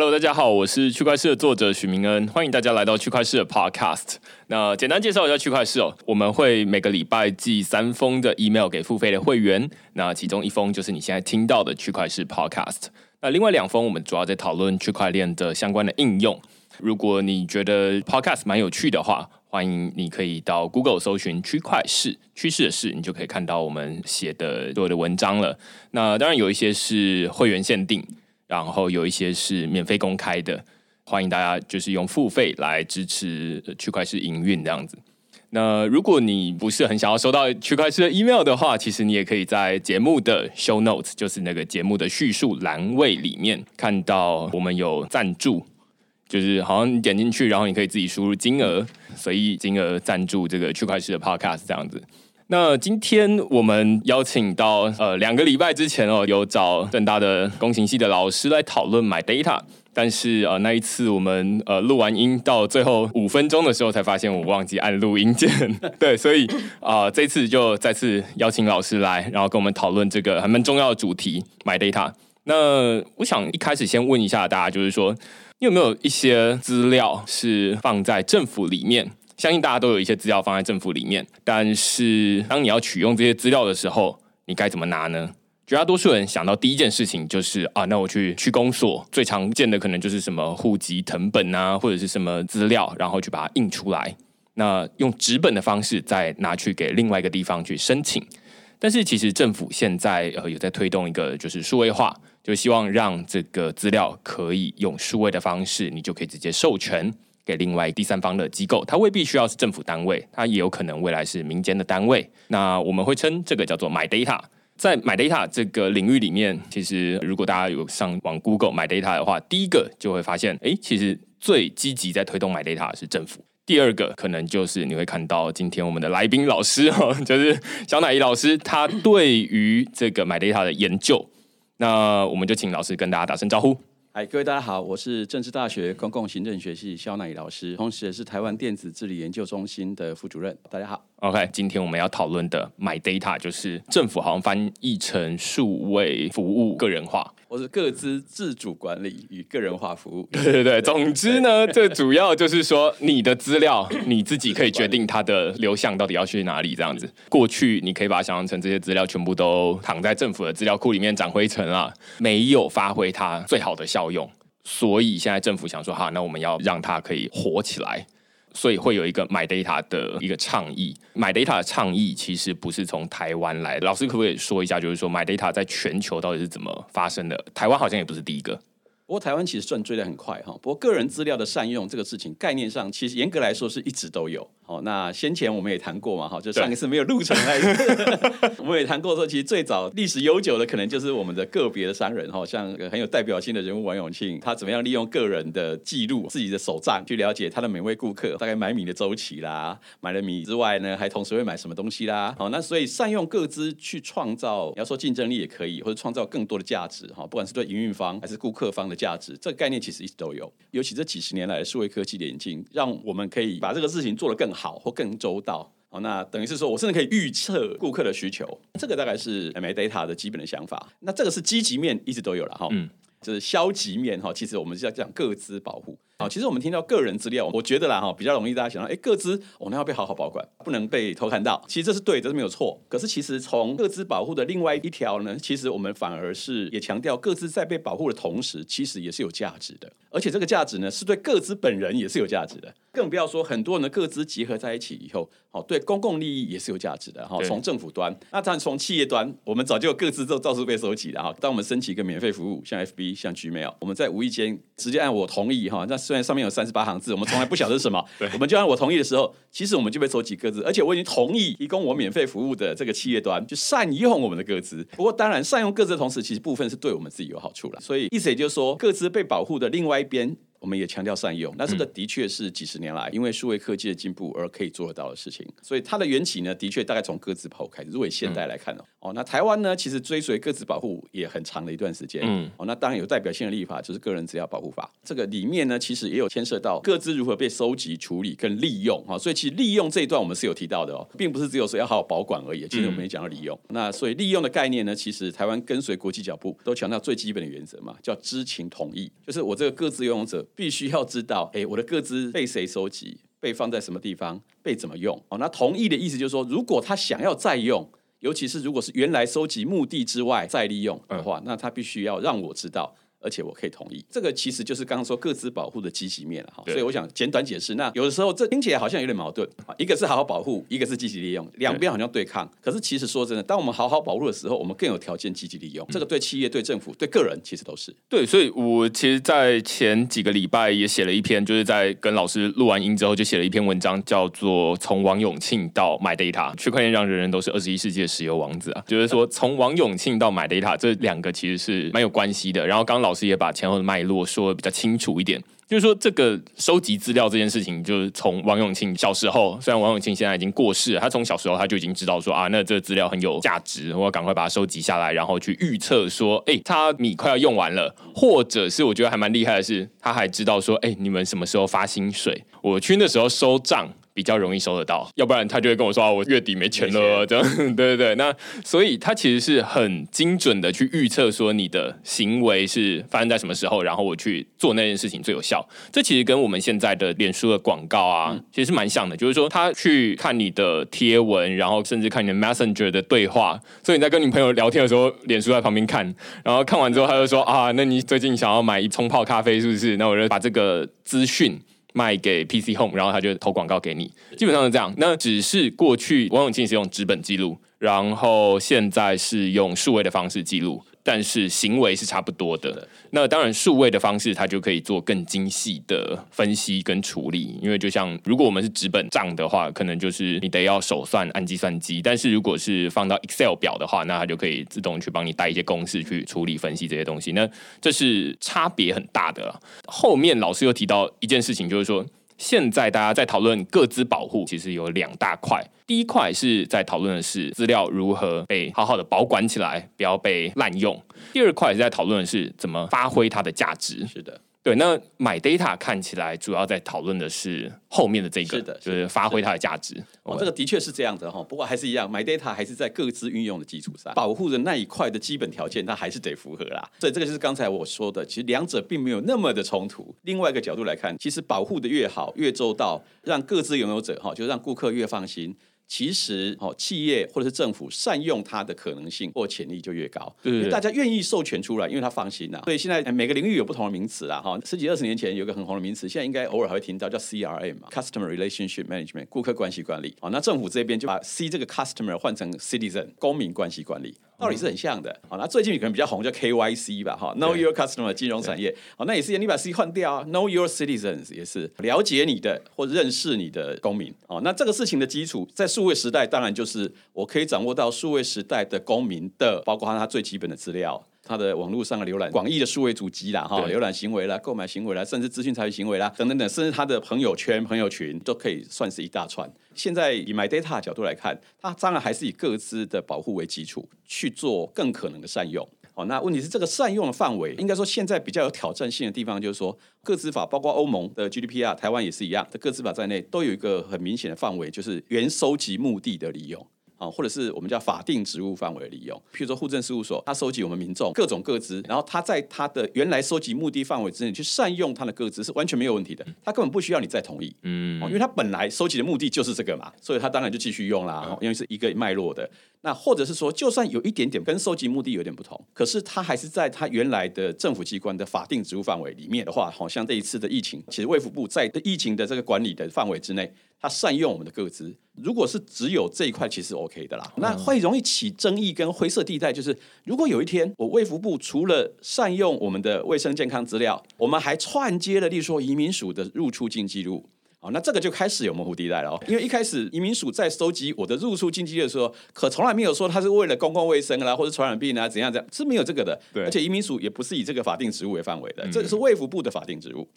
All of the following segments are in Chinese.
Hello，大家好，我是区块市的作者许明恩，欢迎大家来到区块市的 Podcast。那简单介绍一下区块市哦，我们会每个礼拜寄三封的 email 给付费的会员，那其中一封就是你现在听到的区块市 Podcast，那另外两封我们主要在讨论区块链的相关的应用。如果你觉得 Podcast 蛮有趣的话，欢迎你可以到 Google 搜寻区块市趋势的事，你就可以看到我们写的所有的文章了。那当然有一些是会员限定。然后有一些是免费公开的，欢迎大家就是用付费来支持区块链营运这样子。那如果你不是很想要收到区块链的 email 的话，其实你也可以在节目的 show notes，就是那个节目的叙述栏位里面看到我们有赞助，就是好像你点进去，然后你可以自己输入金额，随意金额赞助这个区块链的 podcast 这样子。那今天我们邀请到呃两个礼拜之前哦，有找正大的工程系的老师来讨论买 Data，但是呃那一次我们呃录完音到最后五分钟的时候才发现我忘记按录音键，对，所以啊这次就再次邀请老师来，然后跟我们讨论这个还蛮重要的主题 My Data。那我想一开始先问一下大家，就是说你有没有一些资料是放在政府里面？相信大家都有一些资料放在政府里面，但是当你要取用这些资料的时候，你该怎么拿呢？绝大多数人想到第一件事情就是啊，那我去区公所，最常见的可能就是什么户籍成本啊，或者是什么资料，然后去把它印出来，那用纸本的方式再拿去给另外一个地方去申请。但是其实政府现在呃有在推动一个就是数位化，就希望让这个资料可以用数位的方式，你就可以直接授权。给另外第三方的机构，它未必需要是政府单位，它也有可能未来是民间的单位。那我们会称这个叫做买 data。在买 data 这个领域里面，其实如果大家有上网 Google 买 data 的话，第一个就会发现，哎，其实最积极在推动买 data 是政府。第二个可能就是你会看到今天我们的来宾老师哈，就是小乃怡老师，他对于这个买 data 的研究。那我们就请老师跟大家打声招呼。哎，各位大家好，我是政治大学公共行政学系肖乃老师，同时也是台湾电子治理研究中心的副主任。大家好，OK，今天我们要讨论的 My Data 就是政府好像翻译成数位服务个人化。我是各自自主管理与个人化服务。对对对，总之呢，这主要就是说，你的资料你自己可以决定它的流向到底要去哪里。这样子，过去你可以把它想象成这些资料全部都躺在政府的资料库里面长灰尘啊，没有发挥它最好的效用。所以现在政府想说，哈，那我们要让它可以活起来。所以会有一个买 data 的一个倡议，买 data 的倡议其实不是从台湾来的。老师可不可以说一下，就是说买 data 在全球到底是怎么发生的？台湾好像也不是第一个。不过台湾其实算追得很快哈。不过个人资料的善用这个事情，概念上其实严格来说是一直都有。好，那先前我们也谈过嘛，哈，就上一次没有录成来，我们也谈过说，其实最早历史悠久的可能就是我们的个别的商人哈，像很有代表性的人物王永庆，他怎么样利用个人的记录、自己的手账去了解他的每位顾客大概买米的周期啦，买了米之外呢，还同时会买什么东西啦。好，那所以善用各资去创造，要说竞争力也可以，或者创造更多的价值哈，不管是对营运方还是顾客方的价值，这个概念其实一直都有。尤其这几十年来数位科技演进，让我们可以把这个事情做得更好或更周到。好，那等于是说我甚至可以预测顾客的需求。这个大概是 M A Data 的基本的想法。那这个是积极面，一直都有了哈。就是消极面哈。其实我们是要讲各资保护。好，其实我们听到个人资料，我觉得啦哈，比较容易大家想到，哎，各资我们要被好好保管，不能被偷看到。其实这是对，这是没有错。可是其实从各资保护的另外一条呢，其实我们反而是也强调，各自在被保护的同时，其实也是有价值的。而且这个价值呢，是对各资本人也是有价值的。更不要说很多人的各资结合在一起以后，好，对公共利益也是有价值的。哈，从政府端，那当然从企业端，我们早就有各自都到处被收集了哈。当我们申请一个免费服务，像 FB、像 Gmail，我们在无意间直接按我同意哈。那虽然上面有三十八。行字，我们从来不晓得是什么。我们就按我同意的时候，其实我们就被收集各自，而且我已经同意提供我免费服务的这个企业端，就善用我们的各自。不过，当然善用各自的同时，其实部分是对我们自己有好处了。所以意思也就是说，各自被保护的另外一边，我们也强调善用。那这个的确是几十年来因为数位科技的进步而可以做得到的事情。所以它的缘起呢，的确大概从各自保护开始。如果以现代来看呢，哦，那台湾呢，其实追随各自保护也很长的一段时间。嗯，哦，那当然有代表性的立法就是个人资料保护法。这个里面呢，其实也有牵涉到各自如何被收集、处理跟利用。哈，所以其实利用这一段我们是有提到的哦，并不是只有说要好好保管而已。其实我们也讲到利用。那所以利用的概念呢，其实台湾跟随国际脚步，都强调最基本的原则嘛，叫知情同意，就是我这个各自拥有者必须要知道，哎，我的各资被谁收集，被放在什么地方，被怎么用。哦，那同意的意思就是说，如果他想要再用，尤其是如果是原来收集目的之外再利用的话，那他必须要让我知道。而且我可以同意，这个其实就是刚刚说各自保护的积极面了哈。所以我想简短解释。那有的时候这听起来好像有点矛盾啊，一个是好好保护，一个是积极利用，两边好像对抗。可是其实说真的，当我们好好保护的时候，我们更有条件积极利用。这个对企业、对政府、对个人其实都是对。所以我其实，在前几个礼拜也写了一篇，就是在跟老师录完音之后，就写了一篇文章，叫做《从王永庆到买 data》，区块链让人人都是二十一世纪的石油王子啊。就是说，从王永庆到买 data 这两个其实是蛮有关系的。然后刚刚老师也把前后的脉络说的比较清楚一点，就是说这个收集资料这件事情，就是从王永庆小时候，虽然王永庆现在已经过世了，他从小时候他就已经知道说啊，那这个资料很有价值，我要赶快把它收集下来，然后去预测说，哎，他米快要用完了，或者是我觉得还蛮厉害的是，他还知道说，哎，你们什么时候发薪水，我去那时候收账。比较容易收得到，要不然他就会跟我说啊，我月底没钱了，这样，对对对。那所以他其实是很精准的去预测说你的行为是发生在什么时候，然后我去做那件事情最有效。这其实跟我们现在的脸书的广告啊，其实是蛮像的，就是说他去看你的贴文，然后甚至看你的 Messenger 的对话。所以你在跟你朋友聊天的时候，脸书在旁边看，然后看完之后他就说啊，那你最近想要买一冲泡咖啡是不是？那我就把这个资讯。卖给 PC Home，然后他就投广告给你，基本上是这样。那只是过去王永庆是用纸本记录，然后现在是用数位的方式记录。但是行为是差不多的。那当然，数位的方式它就可以做更精细的分析跟处理。因为就像如果我们是纸本账的话，可能就是你得要手算按计算机；但是如果是放到 Excel 表的话，那它就可以自动去帮你带一些公式去处理分析这些东西。那这是差别很大的。后面老师又提到一件事情，就是说。现在大家在讨论各自保护，其实有两大块。第一块是在讨论的是资料如何被好好的保管起来，不要被滥用。第二块是在讨论的是怎么发挥它的价值。是的。对，那买 data 看起来主要在讨论的是后面的这个，是的，就是发挥它的价值。哦，这个的确是这样的哈。不过还是一样，买 data 还是在各自运用的基础上，保护的那一块的基本条件，它还是得符合啦。所以这个就是刚才我说的，其实两者并没有那么的冲突。另外一个角度来看，其实保护的越好，越周到，让各自拥有者哈，就让顾客越放心。其实，哦，企业或者是政府善用它的可能性或潜力就越高，因为大家愿意授权出来，因为他放心啊。所以现在每个领域有不同的名词啦，哈，十几二十年前有个很红的名词，现在应该偶尔还会听到叫 CRM 嘛，Customer Relationship Management，顾客关系管理。哦，那政府这边就把 C 这个 Customer 换成 Citizen，公民关系管理。道理是很像的，好，那最近可能比较红叫 KYC 吧，哈，Know Your Customer 金融产业，好，那也是你把 C 换掉啊，Know Your Citizens 也是了解你的或认识你的公民，哦，那这个事情的基础在数位时代，当然就是我可以掌握到数位时代的公民的，包括他最基本的资料。他的网络上的浏览广义的数位主机啦，哈，浏览行为啦、购买行为啦，甚至资讯参与行为啦，等等等，甚至他的朋友圈、朋友群都可以算是一大串。现在以 My Data 角度来看，它当然还是以各自的保护为基础去做更可能的善用。哦，那问题是这个善用的范围，应该说现在比较有挑战性的地方，就是说各自法，包括欧盟的 GDPR，台湾也是一样的各自法在内，都有一个很明显的范围，就是原收集目的的利用。啊，或者是我们叫法定职务范围利用，譬如说户政事务所，他收集我们民众各种各资，然后他在他的原来收集目的范围之内去善用他的各资是完全没有问题的，他根本不需要你再同意，嗯，因为他本来收集的目的就是这个嘛，所以他当然就继续用啦，因为是一个脉络的。那或者是说，就算有一点点跟收集目的有点不同，可是它还是在它原来的政府机关的法定职务范围里面的话，好像这一次的疫情，其实卫福部在疫情的这个管理的范围之内。它善用我们的个资，如果是只有这一块，其实 OK 的啦。那会容易起争议跟灰色地带，就是如果有一天我卫福部除了善用我们的卫生健康资料，我们还串接了，例如说移民署的入出境记录，好，那这个就开始有模糊地带了哦。因为一开始移民署在收集我的入出境记录的时候，可从来没有说他是为了公共卫生啦，或者传染病啊怎样怎样，是没有这个的。对，而且移民署也不是以这个法定职务为范围的，这个是卫福部的法定职务。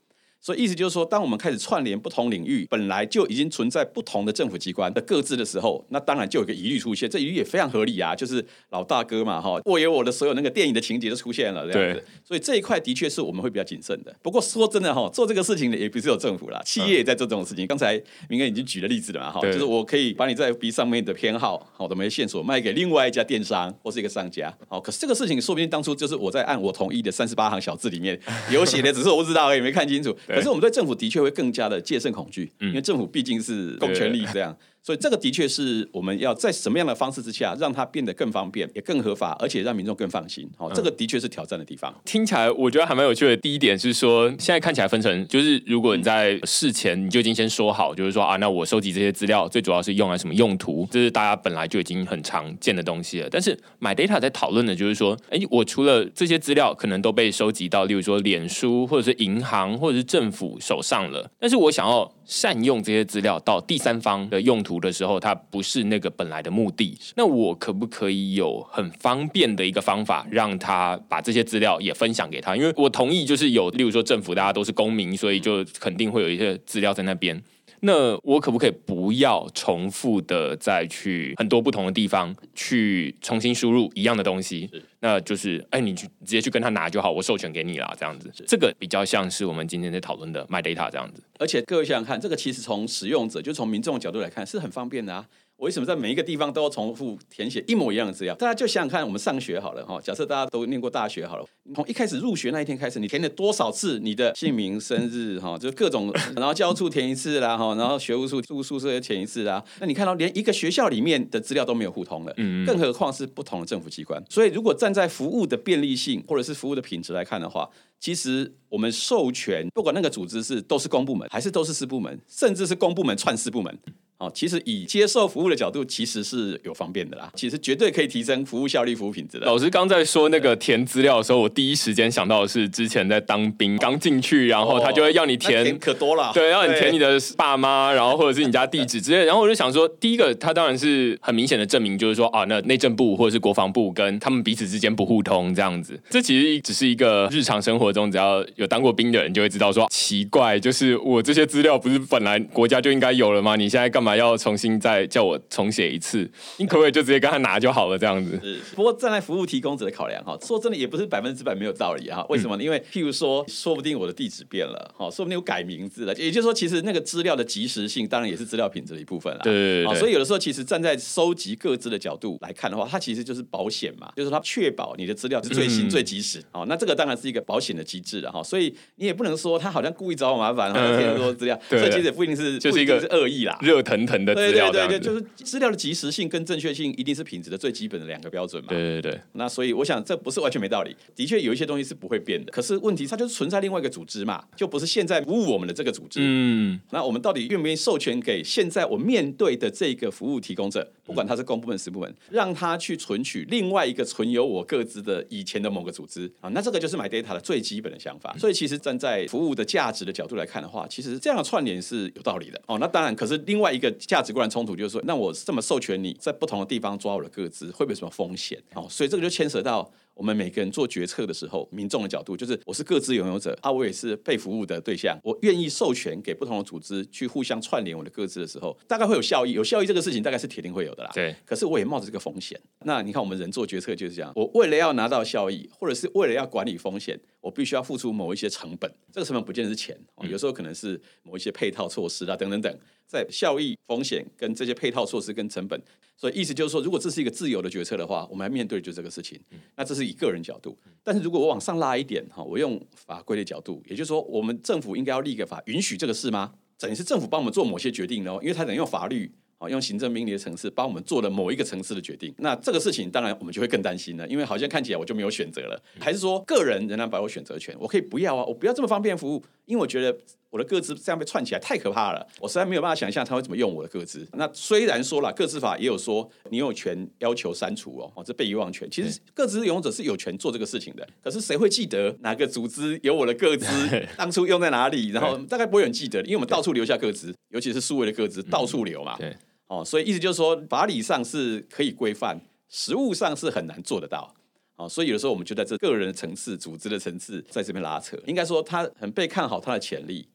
所以意思就是说，当我们开始串联不同领域本来就已经存在不同的政府机关的各自的时候，那当然就有个疑虑出现。这疑虑也非常合理啊，就是老大哥嘛，哈，我有我的所有那个电影的情节都出现了这样子。所以这一块的确是我们会比较谨慎的。不过说真的哈，做这个事情的也不是有政府啦，企业也在做这种事情。刚才明哥已经举了例子了嘛，哈，就是我可以把你在 B 上面的偏好好的某些线索卖给另外一家电商或是一个商家。好，可是这个事情说不定当初就是我在按我同意的三十八行小字里面有写的，只是我不知道而已，没看清楚。可是我们对政府的确会更加的戒慎恐惧，因为政府毕竟是公权力这样。所以这个的确是我们要在什么样的方式之下，让它变得更方便，也更合法，而且让民众更放心。好，这个的确是挑战的地方。听起来我觉得还蛮有趣的。第一点是说，现在看起来分成，就是如果你在事前你就已经先说好，就是说啊，那我收集这些资料最主要是用来什么用途，这是大家本来就已经很常见的东西了。但是买 data 在讨论的就是说，哎，我除了这些资料可能都被收集到，例如说脸书或者是银行或者是政府手上了，但是我想要善用这些资料到第三方的用途的时候，它不是那个本来的目的，那我可不可以有很方便的一个方法，让他把这些资料也分享给他？因为我同意，就是有，例如说政府大家都是公民，所以就肯定会有一些资料在那边。那我可不可以不要重复的再去很多不同的地方去重新输入一样的东西？那就是哎，你去直接去跟他拿就好，我授权给你啦，这样子。这个比较像是我们今天在讨论的 My Data 这样子。而且各位想想看，这个其实从使用者，就从民众的角度来看，是很方便的啊。为什么在每一个地方都要重复填写一模一样的资料？大家就想想看，我们上学好了哈，假设大家都念过大学好了，从一开始入学那一天开始，你填了多少次你的姓名、生日哈，就各种，然后教务处填一次啦哈，然后学务处住宿舍填一次啦。那你看到连一个学校里面的资料都没有互通了，嗯，更何况是不同的政府机关。所以如果站在服务的便利性或者是服务的品质来看的话，其实我们授权不管那个组织是都是公部门还是都是私部门，甚至是公部门串私部门。哦，其实以接受服务的角度，其实是有方便的啦。其实绝对可以提升服务效率、服务品质的。老师刚在说那个填资料的时候，我第一时间想到的是之前在当兵刚进去，然后他就会要你填，可多了。对，要你填你的爸妈，然后或者是你家地址之类。然后我就想说，第一个，他当然是很明显的证明，就是说啊，那内政部或者是国防部跟他们彼此之间不互通这样子。这其实只是一个日常生活中，只要有当过兵的人就会知道，说奇怪，就是我这些资料不是本来国家就应该有了吗？你现在干嘛要重新再？叫我重写一次，你可不可以就直接跟他拿就好了？这样子。是，不过站在服务提供者的考量哈，说真的也不是百分之百没有道理哈。为什么呢？因为譬如说，说不定我的地址变了，哈，说不定我改名字了。也就是说，其实那个资料的及时性，当然也是资料品质的一部分了。对对对。所以有的时候，其实站在收集各自的角度来看的话，它其实就是保险嘛，就是它确保你的资料是最新最及时。哦，那这个当然是一个保险的机制了哈。所以你也不能说他好像故意找我麻烦，哈，填很多资料。这其实也不一定是，就是一个是恶意啦，热腾腾的资料。对对对，就是资料的及时性跟正确性一定是品质的最基本的两个标准嘛？对对对。那所以我想这不是完全没道理，的确有一些东西是不会变的。可是问题它就是存在另外一个组织嘛，就不是现在服务我们的这个组织。嗯。那我们到底愿不愿意授权给现在我面对的这个服务提供者，不管他是公部门、私部门，让他去存取另外一个存有我各自的以前的某个组织啊？那这个就是买 data 的最基本的想法。所以其实站在服务的价值的角度来看的话，其实这样的串联是有道理的哦。那当然，可是另外一个价值观的冲突就是说，那我这么授权你在不同的地方抓我的个资，会不会有什么风险？哦，所以这个就牵涉到我们每个人做决策的时候，民众的角度，就是我是各自拥有者啊，我也是被服务的对象，我愿意授权给不同的组织去互相串联我的各自的时候，大概会有效益。有效益这个事情，大概是铁定会有的啦。对。可是我也冒着这个风险。那你看，我们人做决策就是这样，我为了要拿到效益，或者是为了要管理风险，我必须要付出某一些成本。这个成本不见得是钱，有时候可能是某一些配套措施啊，等等等。在效益、风险跟这些配套措施跟成本，所以意思就是说，如果这是一个自由的决策的话，我们来面对就这个事情。那这是以个人角度，但是如果我往上拉一点哈，我用法规的角度，也就是说，我们政府应该要立个法允许这个事吗？等于是政府帮我们做某些决定哦，因为他等于用法律啊，用行政命令的层次帮我们做了某一个层次的决定。那这个事情当然我们就会更担心了，因为好像看起来我就没有选择了，还是说个人仍然保有选择权？我可以不要啊，我不要这么方便服务，因为我觉得。我的个资这样被串起来太可怕了，我实在没有办法想象他会怎么用我的个资。那虽然说了，个资法也有说你有权要求删除哦，哦，这被遗忘权。其实个资拥有者是有权做这个事情的，可是谁会记得哪个组织有我的个资，当初用在哪里？然后大概不会有人记得，因为我们到处留下个资，尤其是数位的个资，到处留嘛。对，哦，所以意思就是说，法理上是可以规范，实务上是很难做得到。啊，所以有的时候我们就在这个人的层次、组织的层次在这边拉扯。应该说他很被看好他的潜力，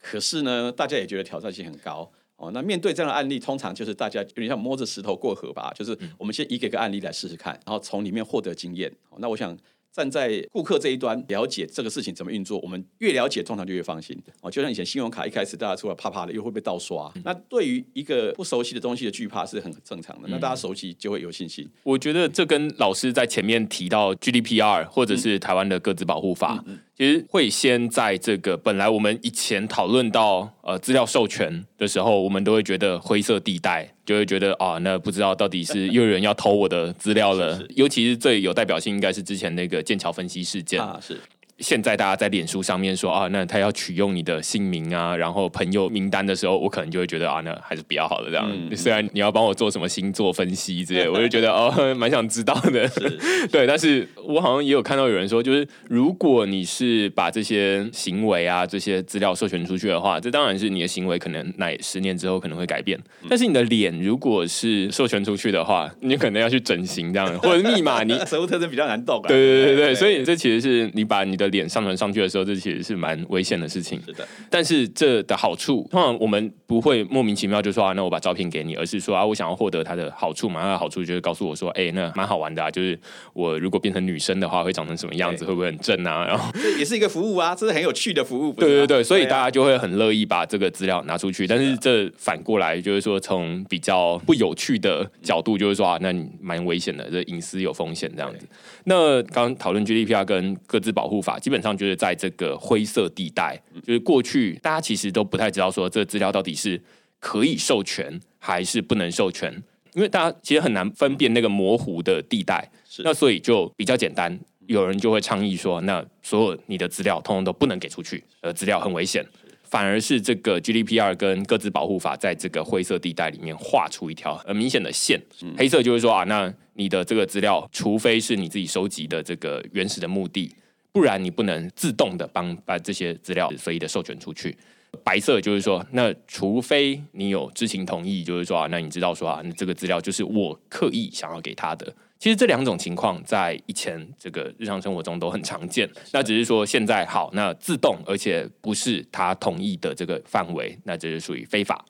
可是呢，大家也觉得挑战性很高哦。那面对这样的案例，通常就是大家有点像摸着石头过河吧，就是我们先一个个案例来试试看，然后从里面获得经验。那我想。站在顾客这一端了解这个事情怎么运作，我们越了解，通常就越放心。哦，就像以前信用卡一开始大家出来怕怕的，又会被盗刷。那对于一个不熟悉的东西的惧怕是很正常的。那大家熟悉就会有信心。我觉得这跟老师在前面提到 GDPR 或者是台湾的各自保护法。其实会先在这个本来我们以前讨论到呃资料授权的时候，我们都会觉得灰色地带，就会觉得啊，那不知道到底是又有人要偷我的资料了。尤其是最有代表性，应该是之前那个剑桥分析事件啊，是。现在大家在脸书上面说啊，那他要取用你的姓名啊，然后朋友名单的时候，我可能就会觉得啊，那还是比较好的这样。虽然你要帮我做什么星座分析之类，我就觉得哦，蛮想知道的。对，但是我好像也有看到有人说，就是如果你是把这些行为啊、这些资料授权出去的话，这当然是你的行为可能乃十年之后可能会改变。但是你的脸如果是授权出去的话，你可能要去整形这样，或者密码你生物特征比较难动。对对对对，所以这其实是你把你的。脸上传上去的时候，这其实是蛮危险的事情。是的，但是这的好处，通常我们不会莫名其妙就说啊，那我把照片给你，而是说啊，我想要获得它的好处嘛。它的好处就是告诉我说，哎，那蛮好玩的啊，就是我如果变成女生的话，会长成什么样子，会不会很正啊？然后也是一个服务啊，这是很有趣的服务。对对对，所以大家就会很乐意把这个资料拿出去。但是这反过来就是说，从比较不有趣的角度，就是说啊，那你蛮危险的，这隐私有风险这样子。那刚刚讨论 GDPR 跟各自保护法，基本上就是在这个灰色地带，就是过去大家其实都不太知道说这个资料到底是可以授权还是不能授权，因为大家其实很难分辨那个模糊的地带。那所以就比较简单，有人就会倡议说，那所有你的资料通通都不能给出去，呃，资料很危险。反而是这个 GDPR 跟各自保护法在这个灰色地带里面画出一条很明显的线，黑色就是说啊，那你的这个资料，除非是你自己收集的这个原始的目的，不然你不能自动的帮把这些资料随意的授权出去。白色就是说，那除非你有知情同意，就是说啊，那你知道说啊，这个资料就是我刻意想要给他的。其实这两种情况在以前这个日常生活中都很常见，那只是说现在好，那自动而且不是他同意的这个范围，那这是属于非法。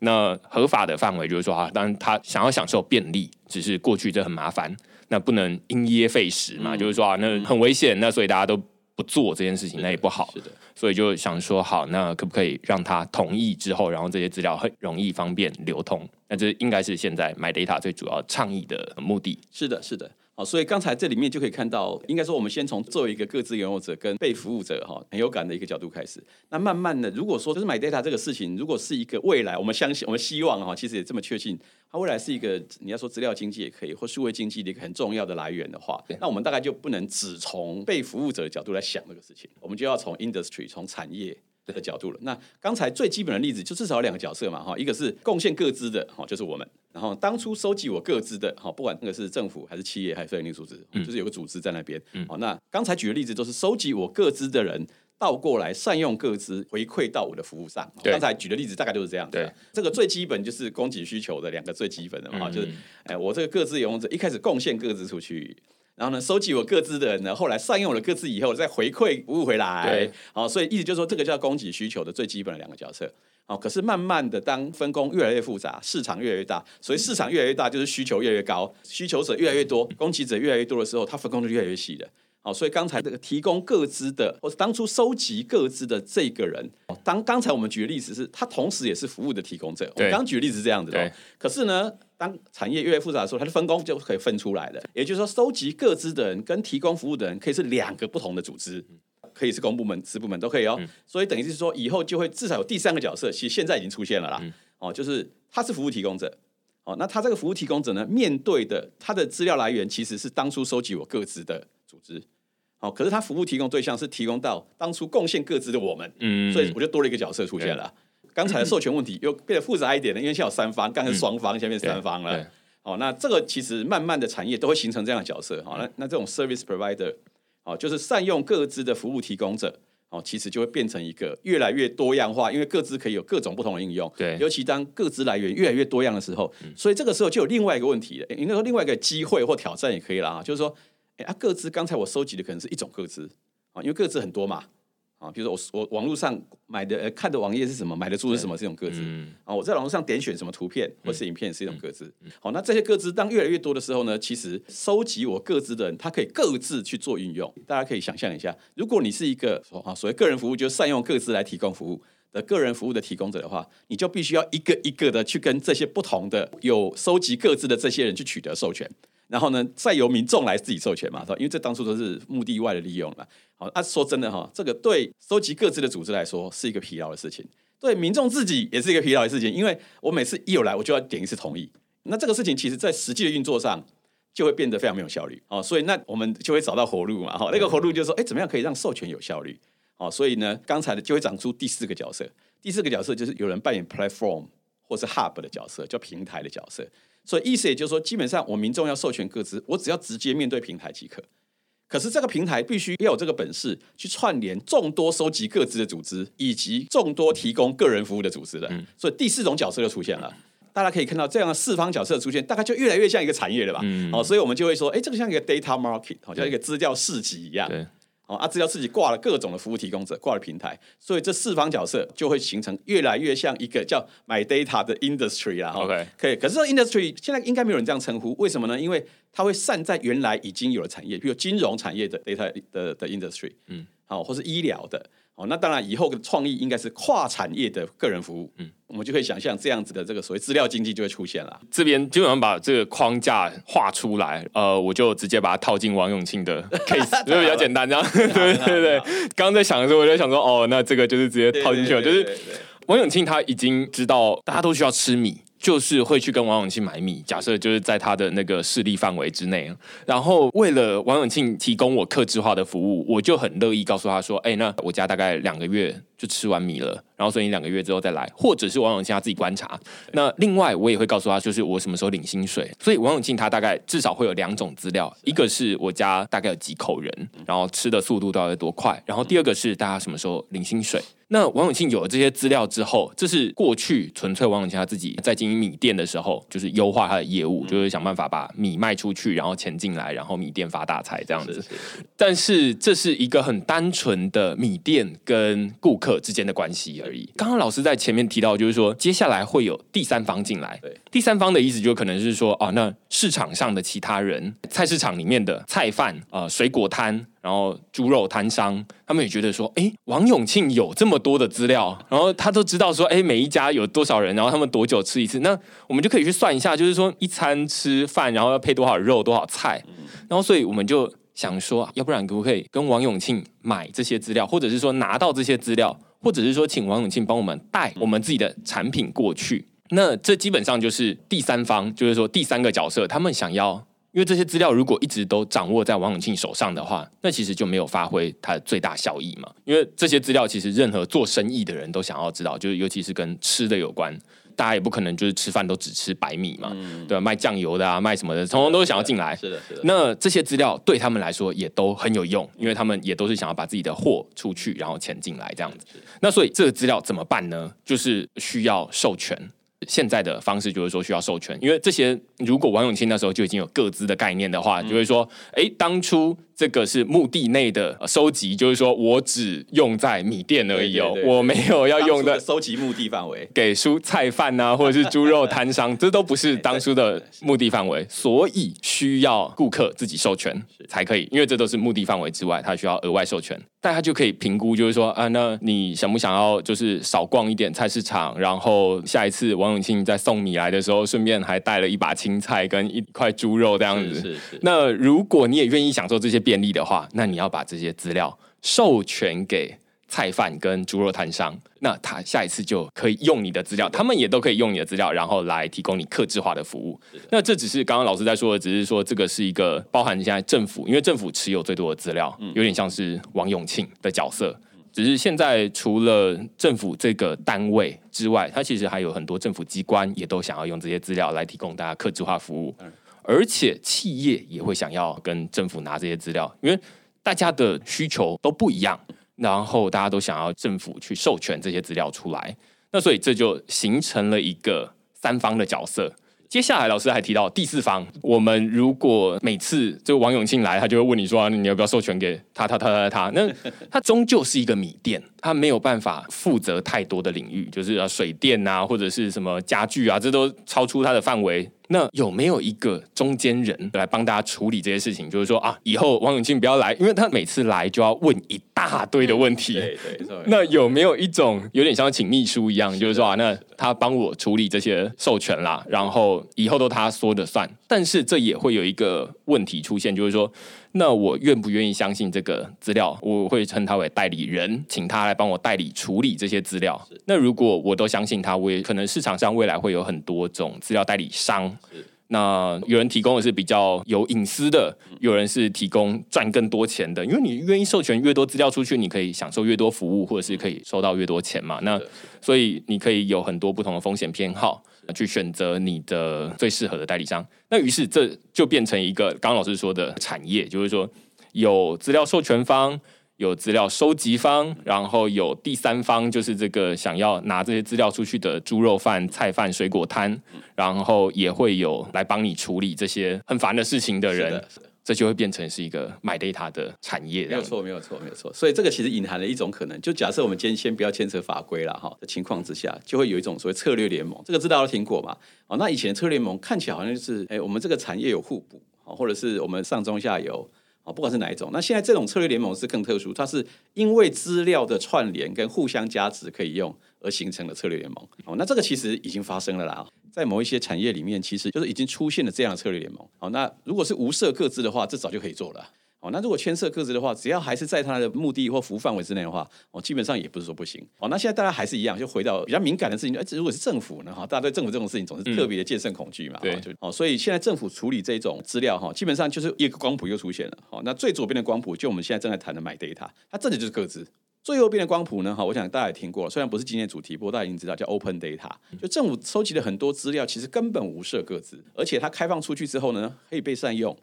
那合法的范围就是说啊，当然他想要享受便利，只是过去这很麻烦，那不能因噎废食嘛，就是说啊，那很危险，那所以大家都。不做这件事情那也不好，是的，所以就想说好，那可不可以让他同意之后，然后这些资料很容易方便流通？那这应该是现在 My Data 最主要倡议的目的。是的，是的。所以刚才这里面就可以看到，应该说我们先从作为一个各自拥有者跟被服务者哈很有感的一个角度开始。那慢慢的，如果说就是买 data 这个事情，如果是一个未来，我们相信，我们希望哈，其实也这么确信，它未来是一个你要说资料经济也可以，或数位经济的一个很重要的来源的话，那我们大概就不能只从被服务者的角度来想这个事情，我们就要从 industry 从产业。的角度了。那刚才最基本的例子就至少有两个角色嘛，哈，一个是贡献各资的，哈，就是我们。然后当初收集我各资的，哈，不管那个是政府还是企业还是非营利组织，就是有个组织在那边。好，那刚才举的例子都是收集我各资的人倒过来善用各资回馈到我的服务上。刚才举的例子大概就是这样。对，这个最基本就是供给需求的两个最基本的嘛，就是哎，我这个各自使用者一开始贡献各自出去。然后呢，收集我各自的人呢，后来善用了各自以后，再回馈服务回来。对，好，所以意思就是说，这个叫供给需求的最基本的两个角色。好，可是慢慢的，当分工越来越复杂，市场越来越大，所以市场越来越大，就是需求越来越高，需求者越来越多，供给者越来越多的时候，它分工就越来越细了。好，所以刚才这个提供各资的，或者当初收集各资的这个人，当刚才我们举的例子是，他同时也是服务的提供者。我们刚举的例子是这样子的。可是呢，当产业越来越复杂的时候，它的分工就可以分出来了。也就是说，收集各资的人跟提供服务的人可以是两个不同的组织，可以是公部门、私部门都可以哦。所以等于是说，以后就会至少有第三个角色，其实现在已经出现了啦。哦，就是他是服务提供者。哦，那他这个服务提供者呢，面对的他的资料来源其实是当初收集我各自的组织。哦，可是他服务提供对象是提供到当初贡献各自的我们，嗯，所以我就多了一个角色出现了。刚才的授权问题又变得复杂一点了，因为现在有三方，刚才双方，下面三方了。哦，那这个其实慢慢的产业都会形成这样的角色。好，那那这种 service provider，好，就是善用各自的服务提供者，哦，其实就会变成一个越来越多样化，因为各自可以有各种不同的应用。对，尤其当各自来源越来越多样的时候，所以这个时候就有另外一个问题了，应该说另外一个机会或挑战也可以了啊，就是说。哎啊，各自刚才我收集的可能是一种各自啊，因为各自很多嘛。啊，比如说我我网络上买的呃看的网页是什么，买的书是什么这种各自啊，我在网络上点选什么图片或是影片是一种各自。好，那这些各自当越来越多的时候呢，其实收集我各自的人，他可以各自去做运用。大家可以想象一下，如果你是一个啊所谓个人服务，就善用各自来提供服务的个人服务的提供者的话，你就必须要一个一个的去跟这些不同的有收集各自的这些人去取得授权。然后呢，再由民众来自己授权嘛？因为这当初都是目的外的利用了。好，啊，说真的哈，这个对收集各自的组织来说是一个疲劳的事情，对民众自己也是一个疲劳的事情。因为我每次一有来，我就要点一次同意。那这个事情其实在实际的运作上就会变得非常没有效率。哦，所以那我们就会找到活路嘛。哈，那个活路就是说，哎，怎么样可以让授权有效率？哦，所以呢，刚才的就会长出第四个角色。第四个角色就是有人扮演 platform 或是 hub 的角色，叫平台的角色。所以意思也就是说，基本上我民众要授权各自，我只要直接面对平台即可。可是这个平台必须要有这个本事，去串联众多收集各自的组织，以及众多提供个人服务的组织的。所以第四种角色就出现了。大家可以看到，这样的四方角色的出现，大概就越来越像一个产业了吧？哦，所以我们就会说，哎，这个像一个 data market，好像一个资料市集一样。哦，啊，资料自己挂了各种的服务提供者，挂了平台，所以这四方角色就会形成越来越像一个叫 My Data 的 industry 啦。OK，可以。可是这 industry 现在应该没有人这样称呼，为什么呢？因为它会散在原来已经有的产业，比如金融产业的 data 的的 industry，嗯，好，或是医疗的。哦，那当然，以后的创意应该是跨产业的个人服务，嗯，我们就可以想象这样子的这个所谓资料经济就会出现了。这边基本上把这个框架画出来，呃，我就直接把它套进王永庆的 case，就比较简单，这样。对 对对，刚刚在想的时候，我就想说，哦，那这个就是直接套进去了，就是王永庆他已经知道大家都需要吃米。就是会去跟王永庆买米，假设就是在他的那个势力范围之内，然后为了王永庆提供我客制化的服务，我就很乐意告诉他说：“哎，那我家大概两个月就吃完米了，然后所以你两个月之后再来，或者是王永庆他自己观察。那另外我也会告诉他，就是我什么时候领薪水。所以王永庆他大概至少会有两种资料，一个是我家大概有几口人，然后吃的速度到底多快，然后第二个是大家什么时候领薪水。”那王永庆有了这些资料之后，这是过去纯粹王永庆他自己在经营米店的时候，就是优化他的业务，就是想办法把米卖出去，然后钱进来，然后米店发大财这样子。但是这是一个很单纯的米店跟顾客之间的关系而已。刚刚老师在前面提到，就是说接下来会有第三方进来。对，第三方的意思就可能是说，啊，那市场上的其他人，菜市场里面的菜贩啊，水果摊。然后猪肉摊商，他们也觉得说，哎，王永庆有这么多的资料，然后他都知道说，哎，每一家有多少人，然后他们多久吃一次，那我们就可以去算一下，就是说一餐吃饭，然后要配多少肉、多少菜，然后所以我们就想说，要不然可不可以跟王永庆买这些资料，或者是说拿到这些资料，或者是说请王永庆帮我们带我们自己的产品过去？那这基本上就是第三方，就是说第三个角色，他们想要。因为这些资料如果一直都掌握在王永庆手上的话，那其实就没有发挥它的最大效益嘛。因为这些资料其实任何做生意的人都想要知道，就是尤其是跟吃的有关，大家也不可能就是吃饭都只吃白米嘛，对吧？卖酱油的啊，卖什么的，通通都想要进来。是的，是的。那这些资料对他们来说也都很有用，因为他们也都是想要把自己的货出去，然后钱进来这样子。那所以这个资料怎么办呢？就是需要授权。现在的方式就是说需要授权，因为这些如果王永庆那时候就已经有各自的概念的话，就会说，哎，当初。这个是墓地内的收集，就是说我只用在米店而已哦，我没有要用的收集墓地范围给蔬菜贩啊，或者是猪肉摊商，这都不是当初的墓地范围，所以需要顾客自己授权才可以，因为这都是墓地范围之外，他需要额外授权，但他就可以评估，就是说啊，那你想不想要就是少逛一点菜市场，然后下一次王永庆在送米来的时候，顺便还带了一把青菜跟一块猪肉这样子。是是。那如果你也愿意享受这些。便利的话，那你要把这些资料授权给菜贩跟猪肉摊商，那他下一次就可以用你的资料，他们也都可以用你的资料，然后来提供你客制化的服务。那这只是刚刚老师在说的，只是说这个是一个包含现在政府，因为政府持有最多的资料，有点像是王永庆的角色。只是现在除了政府这个单位之外，它其实还有很多政府机关也都想要用这些资料来提供大家客制化服务。而且企业也会想要跟政府拿这些资料，因为大家的需求都不一样，然后大家都想要政府去授权这些资料出来，那所以这就形成了一个三方的角色，接下来老师还提到第四方，我们如果每次这个王永庆来，他就会问你说，你要不要授权给他他他他他？那他终究是一个米店，他没有办法负责太多的领域，就是啊水电啊或者是什么家具啊，这都超出他的范围。那有没有一个中间人来帮大家处理这些事情？就是说啊，以后王永庆不要来，因为他每次来就要问一大堆的问题。对对。那有没有一种有点像请秘书一样，就是说啊，那他帮我处理这些授权啦，然后以后都他说的算。但是这也会有一个问题出现，就是说。那我愿不愿意相信这个资料？我会称他为代理人，请他来帮我代理处理这些资料。那如果我都相信他，我也可能市场上未来会有很多种资料代理商。那有人提供的是比较有隐私的，有人是提供赚更多钱的。因为你愿意授权越多资料出去，你可以享受越多服务，或者是可以收到越多钱嘛。那所以你可以有很多不同的风险偏好。去选择你的最适合的代理商，那于是这就变成一个刚老师说的产业，就是说有资料授权方，有资料收集方，然后有第三方，就是这个想要拿这些资料出去的猪肉饭、菜饭、水果摊，然后也会有来帮你处理这些很烦的事情的人。这就会变成是一个买 data 的产业，没有错，没有错，没有错。所以这个其实隐含了一种可能，就假设我们今天先不要牵扯法规了哈的情况之下，就会有一种所谓策略联盟。这个知道都听过嘛？哦，那以前策略联盟看起来好像就是，哎，我们这个产业有互补，或者是我们上中下游。啊，不管是哪一种，那现在这种策略联盟是更特殊，它是因为资料的串联跟互相加值可以用而形成的策略联盟。哦，那这个其实已经发生了啦，在某一些产业里面，其实就是已经出现了这样的策略联盟。好，那如果是无设各自的话，这早就可以做了。哦，那如果牵涉各自的话，只要还是在他的目的或服务范围之内的话，哦，基本上也不是说不行。哦，那现在大家还是一样，就回到比较敏感的事情。哎，如果是政府呢？哈，大家对政府这种事情总是特别的戒慎恐惧嘛。对，就哦，所以现在政府处理这种资料哈，基本上就是一个光谱又出现了。好，那最左边的光谱就我们现在正在谈的 My Data，它这里就是各自。最右边的光谱呢？哈，我想大家也听过了，虽然不是今天的主题，不过大家已经知道叫 Open Data。就政府收集的很多资料，其实根本无设各自，而且它开放出去之后呢，可以被善用。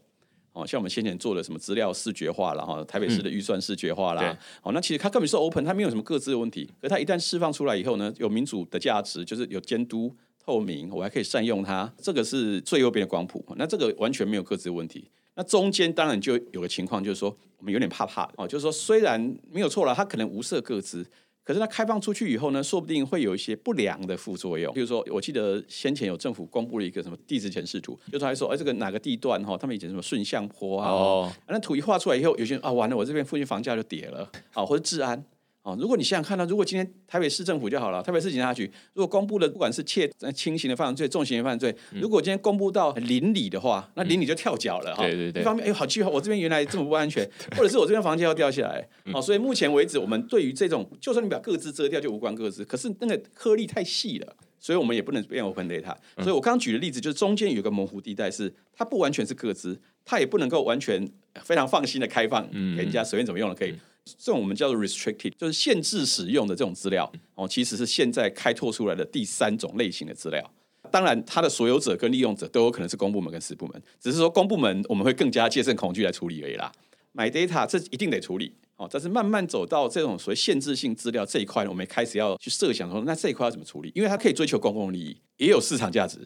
哦，像我们先前做的什么资料视觉化了哈，台北市的预算视觉化啦，哦，那其实它根本是 open，它没有什么各自的问题。可它一旦释放出来以后呢，有民主的价值，就是有监督、透明，我还可以善用它。这个是最右边的光谱，那这个完全没有各自的问题。那中间当然就有个情况，就是说我们有点怕怕哦，就是说虽然没有错了，它可能无色各资。可是它开放出去以后呢，说不定会有一些不良的副作用。比如说，我记得先前有政府公布了一个什么地质前视图，就是还说，哎，这个哪个地段哈，他们以前什么顺向坡啊，那图一画出来以后，有些人啊，完了，我这边附近房价就跌了啊，或者治安。哦，如果你想想看到，如果今天台北市政府就好了，台北市警察局如果公布了不管是窃轻型的犯罪、重型的犯罪，如果今天公布到邻里的话，那邻里就跳脚了哈。对对对。一方面，哎，好气哦，我这边原来这么不安全，或者是我这边房间要掉下来。哦，所以目前为止，我们对于这种，就算你把各自遮掉，就无关各自。可是那个颗粒太细了，所以我们也不能变 open data。所以我刚刚举的例子，就是中间有一个模糊地带，是它不完全是各自，它也不能够完全非常放心的开放给人家随便怎么用了可以。这种我们叫做 restricted，就是限制使用的这种资料哦，其实是现在开拓出来的第三种类型的资料。当然，它的所有者跟利用者都有可能是公部门跟私部门，只是说公部门我们会更加戒慎恐惧来处理而已啦。买 data 这一定得处理哦，但是慢慢走到这种所谓限制性资料这一块，我们开始要去设想说，那这一块要怎么处理？因为它可以追求公共利益，也有市场价值。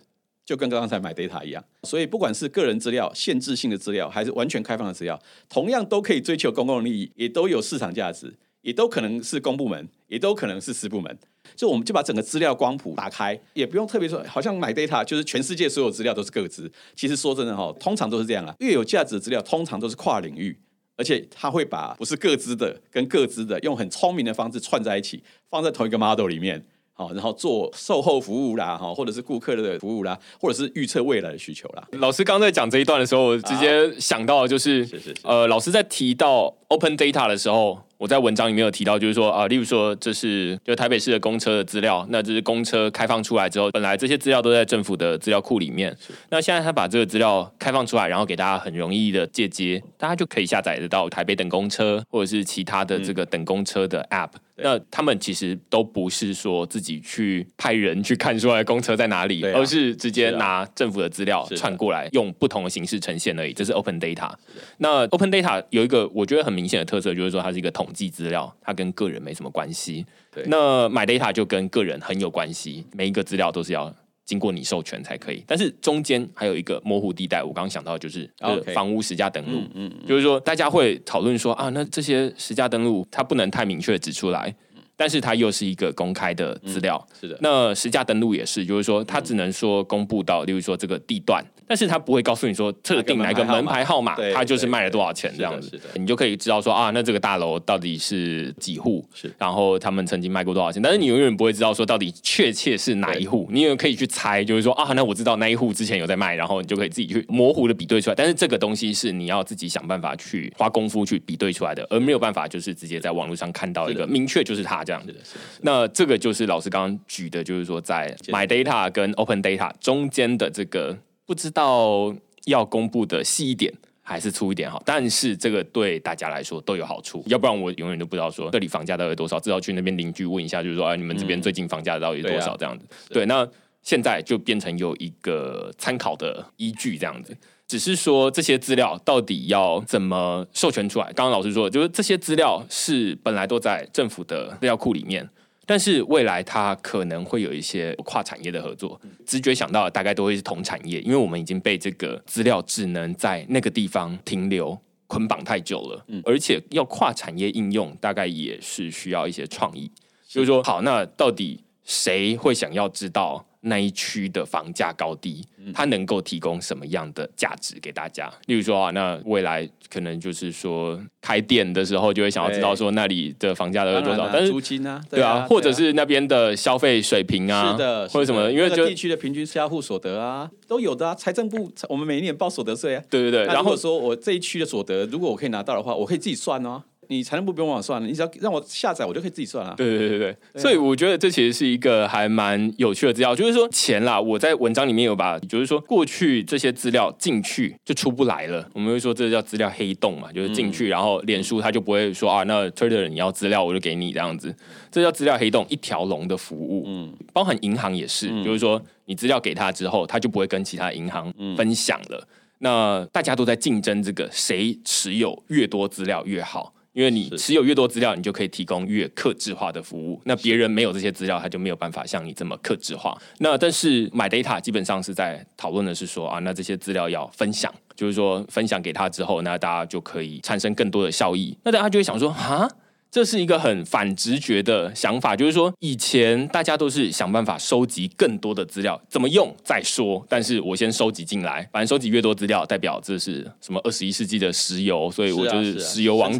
就跟刚才买 data 一样，所以不管是个人资料、限制性的资料，还是完全开放的资料，同样都可以追求公共利益，也都有市场价值，也都可能是公部门，也都可能是私部门。就我们就把整个资料光谱打开，也不用特别说，好像买 data 就是全世界所有资料都是各自。其实说真的哈，通常都是这样啊。越有价值的资料，通常都是跨领域，而且它会把不是各自的跟各自的，用很聪明的方式串在一起，放在同一个 model 里面。好，然后做售后服务啦，哈，或者是顾客的服务啦，或者是预测未来的需求啦。老师刚在讲这一段的时候，我直接想到就是，呃，老师在提到 open data 的时候。我在文章里面有提到，就是说啊，例如说这是就台北市的公车的资料，那这是公车开放出来之后，本来这些资料都在政府的资料库里面，那现在他把这个资料开放出来，然后给大家很容易的借接，大家就可以下载得到台北等公车或者是其他的这个等公车的 App。那他们其实都不是说自己去派人去看出来公车在哪里，而是直接拿政府的资料串过来，用不同的形式呈现而已。这是 Open Data。那 Open Data 有一个我觉得很明显的特色，就是说它是一个统计资料，它跟个人没什么关系。那买 Data 就跟个人很有关系，每一个资料都是要经过你授权才可以，但是中间还有一个模糊地带。我刚刚想到就是房屋实价登录，嗯，就是说大家会讨论说啊，那这些实价登录它不能太明确指出来。但是它又是一个公开的资料，是的。那实价登录也是，就是说它只能说公布到，例如说这个地段，但是它不会告诉你说特定哪个门牌号码，它就是卖了多少钱这样子。你就可以知道说啊，那这个大楼到底是几户，是，然后他们曾经卖过多少钱。但是你永远不会知道说到底确切是哪一户，你也可以去猜，就是说啊，那我知道那一户之前有在卖，然后你就可以自己去模糊的比对出来。但是这个东西是你要自己想办法去花功夫去比对出来的，而没有办法就是直接在网络上看到一个明确就是他这样子。那那这个就是老师刚刚举的，就是说在 My Data 跟 Open Data 中间的这个不知道要公布的细一点还是粗一点好，但是这个对大家来说都有好处，要不然我永远都不知道说这里房价到底多少，至少去那边邻居问一下，就是说哎，你们这边最近房价到底多少这样子。对，那现在就变成有一个参考的依据这样子。只是说这些资料到底要怎么授权出来？刚刚老师说，就是这些资料是本来都在政府的资料库里面。但是未来它可能会有一些跨产业的合作，直觉想到的大概都会是同产业，因为我们已经被这个资料只能在那个地方停留捆绑太久了，嗯，而且要跨产业应用，大概也是需要一些创意，就是说，好，那到底谁会想要知道？那一区的房价高低，它能够提供什么样的价值给大家？例如说啊，那未来可能就是说开店的时候就会想要知道说那里的房价有多少，但是租金啊，对啊，或者是那边的消费水平啊，是的，或者什么，因为就地区的平均家户所得啊，都有的啊。财政部我们每一年报所得税啊，对对对。然后说我这一区的所得，如果我可以拿到的话，我可以自己算哦。你财政部不用我算了，你只要让我下载，我就可以自己算了。对对对对。所以我觉得这其实是一个还蛮有趣的资料，就是说钱啦，我在文章里面有把，就是说过去这些资料进去就出不来了，我们会说这叫资料黑洞嘛，就是进去，然后脸书它就不会说啊，那 Twitter 你要资料我就给你这样子，这叫资料黑洞，一条龙的服务，嗯，包含银行也是，就是说你资料给他之后，他就不会跟其他银行分享了，那大家都在竞争这个谁持有越多资料越好。因为你持有越多资料，你就可以提供越克制化的服务。那别人没有这些资料，他就没有办法像你这么克制化。那但是买 data 基本上是在讨论的是说啊，那这些资料要分享，就是说分享给他之后，那大家就可以产生更多的效益。那大家就会想说啊。这是一个很反直觉的想法，就是说以前大家都是想办法收集更多的资料，怎么用再说。但是我先收集进来，反正收集越多资料，代表这是什么二十一世纪的石油，所以我就是石油王子。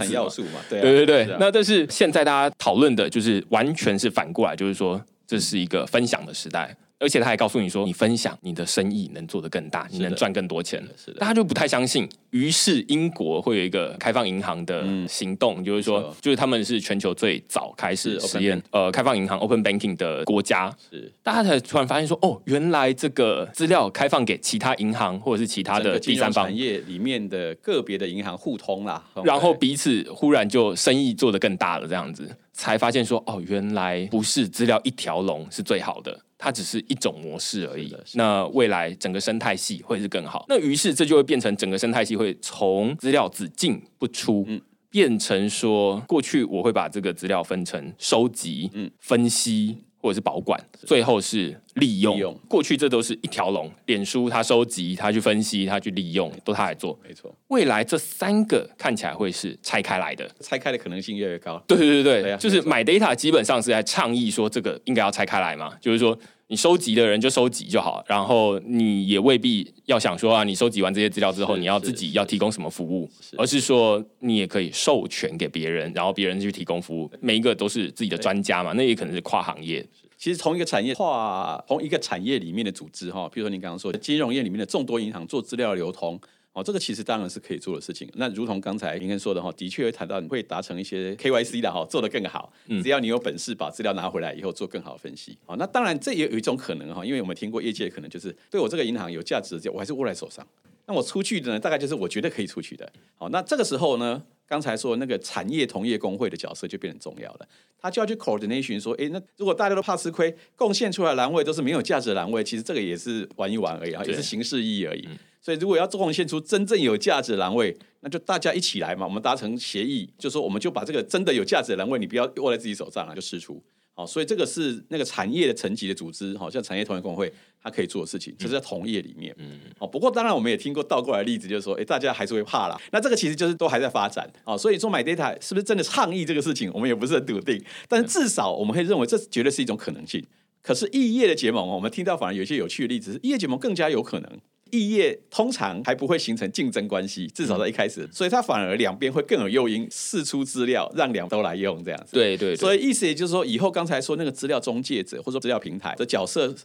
对对对，那但是现在大家讨论的就是完全是反过来，就是说这是一个分享的时代。而且他还告诉你说，你分享你的生意能做得更大，你能赚更多钱。是的，大家就不太相信。于是英国会有一个开放银行的行动，就是说，就是他们是全球最早开始实验呃开放银行 （open banking） 的国家。是，大家才突然发现说，哦，原来这个资料开放给其他银行或者是其他的第三方产业里面的个别的银行互通啦，然后彼此忽然就生意做得更大了，这样子才发现说，哦，原来不是资料一条龙是最好的。它只是一种模式而已。那未来整个生态系会是更好。那于是这就会变成整个生态系会从资料只进不出，变成说过去我会把这个资料分成收集、分析。或者是保管，最后是利用。过去这都是一条龙，脸书它收集，它去分析，它去利用，都它来做。没错，未来这三个看起来会是拆开来的，拆开的可能性越来越高。对对对对，就是买 data 基本上是在倡议说这个应该要拆开来嘛，就是说。你收集的人就收集就好，然后你也未必要想说啊，你收集完这些资料之后，你要自己要提供什么服务，而是说你也可以授权给别人，然后别人去提供服务，每一个都是自己的专家嘛，那也可能是跨行业。其实同一个产业跨同一个产业里面的组织哈，比如说你刚刚说金融业里面的众多银行做资料流通。哦，这个其实当然是可以做的事情。那如同刚才林根说的哈，的确会谈到你会达成一些 KYC 的哈，做得更好。只要你有本事把资料拿回来以后做更好的分析。好，那当然这也有一种可能哈，因为我们听过业界可能就是对我这个银行有价值的，我还是握在手上。那我出去的呢，大概就是我觉得可以出去的。好，那这个时候呢，刚才说那个产业同业工会的角色就变得重要了。他就要去 coordination 说，哎，那如果大家都怕吃亏，贡献出来栏位都是没有价值的栏位，其实这个也是玩一玩而已啊，也是形式意义而已。所以，如果要贡献出真正有价值的栏位，那就大家一起来嘛。我们达成协议，就说我们就把这个真的有价值的栏位，你不要握在自己手上啊，就释出。好，所以这个是那个产业的层级的组织，好像产业同业工会，它可以做的事情，这是在同业里面。嗯，哦，不过当然我们也听过倒过来的例子，就是说，哎，大家还是会怕啦。那这个其实就是都还在发展啊，所以说买 data 是不是真的倡议这个事情，我们也不是很笃定。但是至少我们会认为这绝对是一种可能性。可是异业的结盟，我们听到反而有一些有趣的例子，是异业结盟更加有可能。异业通常还不会形成竞争关系，至少在一开始，所以它反而两边会更有诱因释出资料，让两都来用这样子。对对。所以意思也就是说，以后刚才说那个资料中介者或者说资料平台的角色，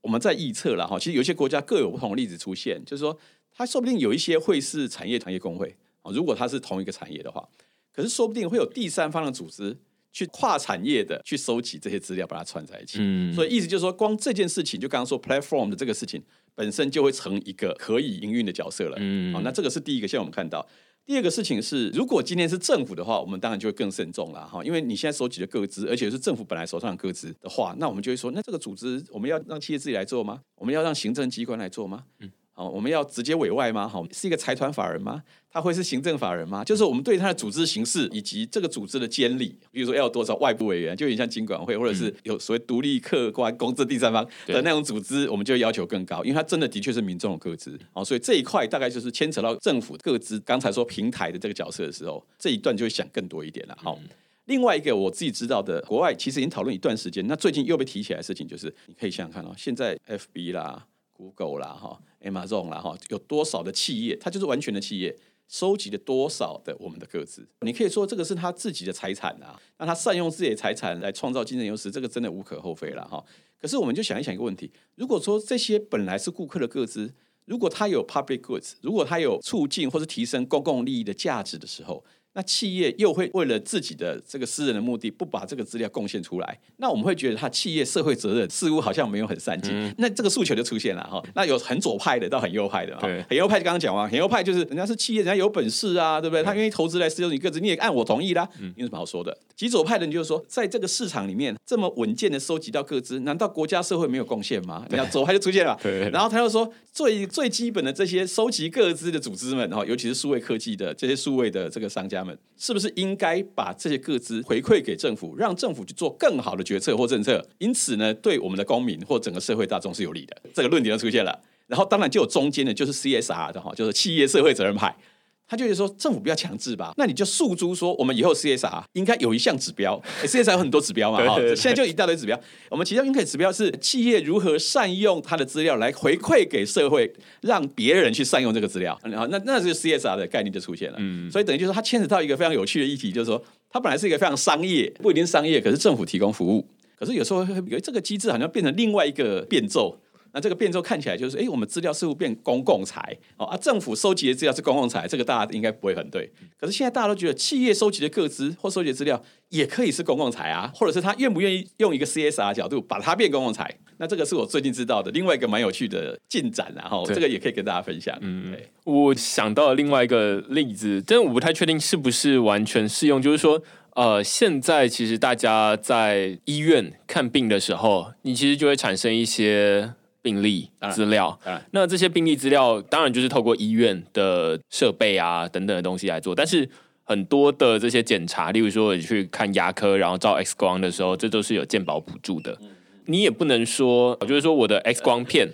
我们在预测了哈。其实有些国家各有不同的例子出现，就是说，它说不定有一些会是产业产业工会啊，如果它是同一个产业的话，可是说不定会有第三方的组织。去跨产业的去收集这些资料，把它串在一起。嗯，所以意思就是说，光这件事情，就刚刚说 platform 的这个事情本身就会成一个可以营运的角色了。嗯，好，那这个是第一个，现在我们看到。第二个事情是，如果今天是政府的话，我们当然就会更慎重了哈，因为你现在收集的各资，而且是政府本来手上的各资的话，那我们就会说，那这个组织我们要让企业自己来做吗？我们要让行政机关来做吗？嗯。哦，我们要直接委外吗？好，是一个财团法人吗？他会是行政法人吗？就是我们对他的组织形式以及这个组织的监理，比如说要有多少外部委员，就有点像经管会，或者是有所谓独立、客观、公正第三方的那种组织，我们就要求更高，因为它真的的确是民众的各资。哦，所以这一块大概就是牵扯到政府各资。刚才说平台的这个角色的时候，这一段就会想更多一点了。好，另外一个我自己知道的，国外其实已经讨论一段时间，那最近又被提起来的事情，就是你可以想想看哦，现在 FB 啦。Google 啦，哈，Amazon 啦，哈，有多少的企业，它就是完全的企业，收集了多少的我们的个资？你可以说这个是他自己的财产啊，那他善用自己的财产来创造竞争优势，这个真的无可厚非了，哈。可是我们就想一想一个问题：如果说这些本来是顾客的个资，如果它有 public goods，如果它有促进或是提升公共利益的价值的时候，那企业又会为了自己的这个私人的目的，不把这个资料贡献出来，那我们会觉得他企业社会责任似乎好像没有很善尽。那这个诉求就出现了哈。那有很左派的到很右派的对。很右派就刚刚讲完，很右派就是人家是企业，人家有本事啊，对不对？他愿意投资来私有你个资，你也按我同意啦。有什么好说的？极左派的人就是说，在这个市场里面这么稳健的收集到个资，难道国家社会没有贡献吗？你看左派就出现了。然后他又说，最最基本的这些收集个资的组织们，哈，尤其是数位科技的这些数位的这个商家们。是不是应该把这些个资回馈给政府，让政府去做更好的决策或政策？因此呢，对我们的公民或整个社会大众是有利的。这个论点就出现了。然后当然就有中间的，就是 CSR 的哈，就是企业社会责任派。他就是说，政府不要强制吧？那你就诉诸说，我们以后 CSR 应该有一项指标，CSR 有很多指标嘛，哈，现在就一大堆指标。我们其中一个指标是企业如何善用它的资料来回馈给社会，让别人去善用这个资料。然后那那这个 CSR 的概念就出现了。嗯，所以等于就是它牵扯到一个非常有趣的议题，就是说，它本来是一个非常商业，不一定商业，可是政府提供服务，可是有时候有这个机制好像变成另外一个变奏。那这个变奏看起来就是，哎，我们资料似乎变公共财哦，啊，政府收集的资料是公共财，这个大家应该不会很对。可是现在大家都觉得，企业收集的个资或收集的资料也可以是公共财啊，或者是他愿不愿意用一个 CSR 角度把它变公共财？那这个是我最近知道的另外一个蛮有趣的进展，然后这个也可以跟大家分享。嗯，我想到了另外一个例子，但我不太确定是不是完全适用，就是说，呃，现在其实大家在医院看病的时候，你其实就会产生一些。病例资料，那这些病例资料当然就是透过医院的设备啊等等的东西来做，但是很多的这些检查，例如说你去看牙科，然后照 X 光的时候，这都是有健保补助的。你也不能说，就是说我的 X 光片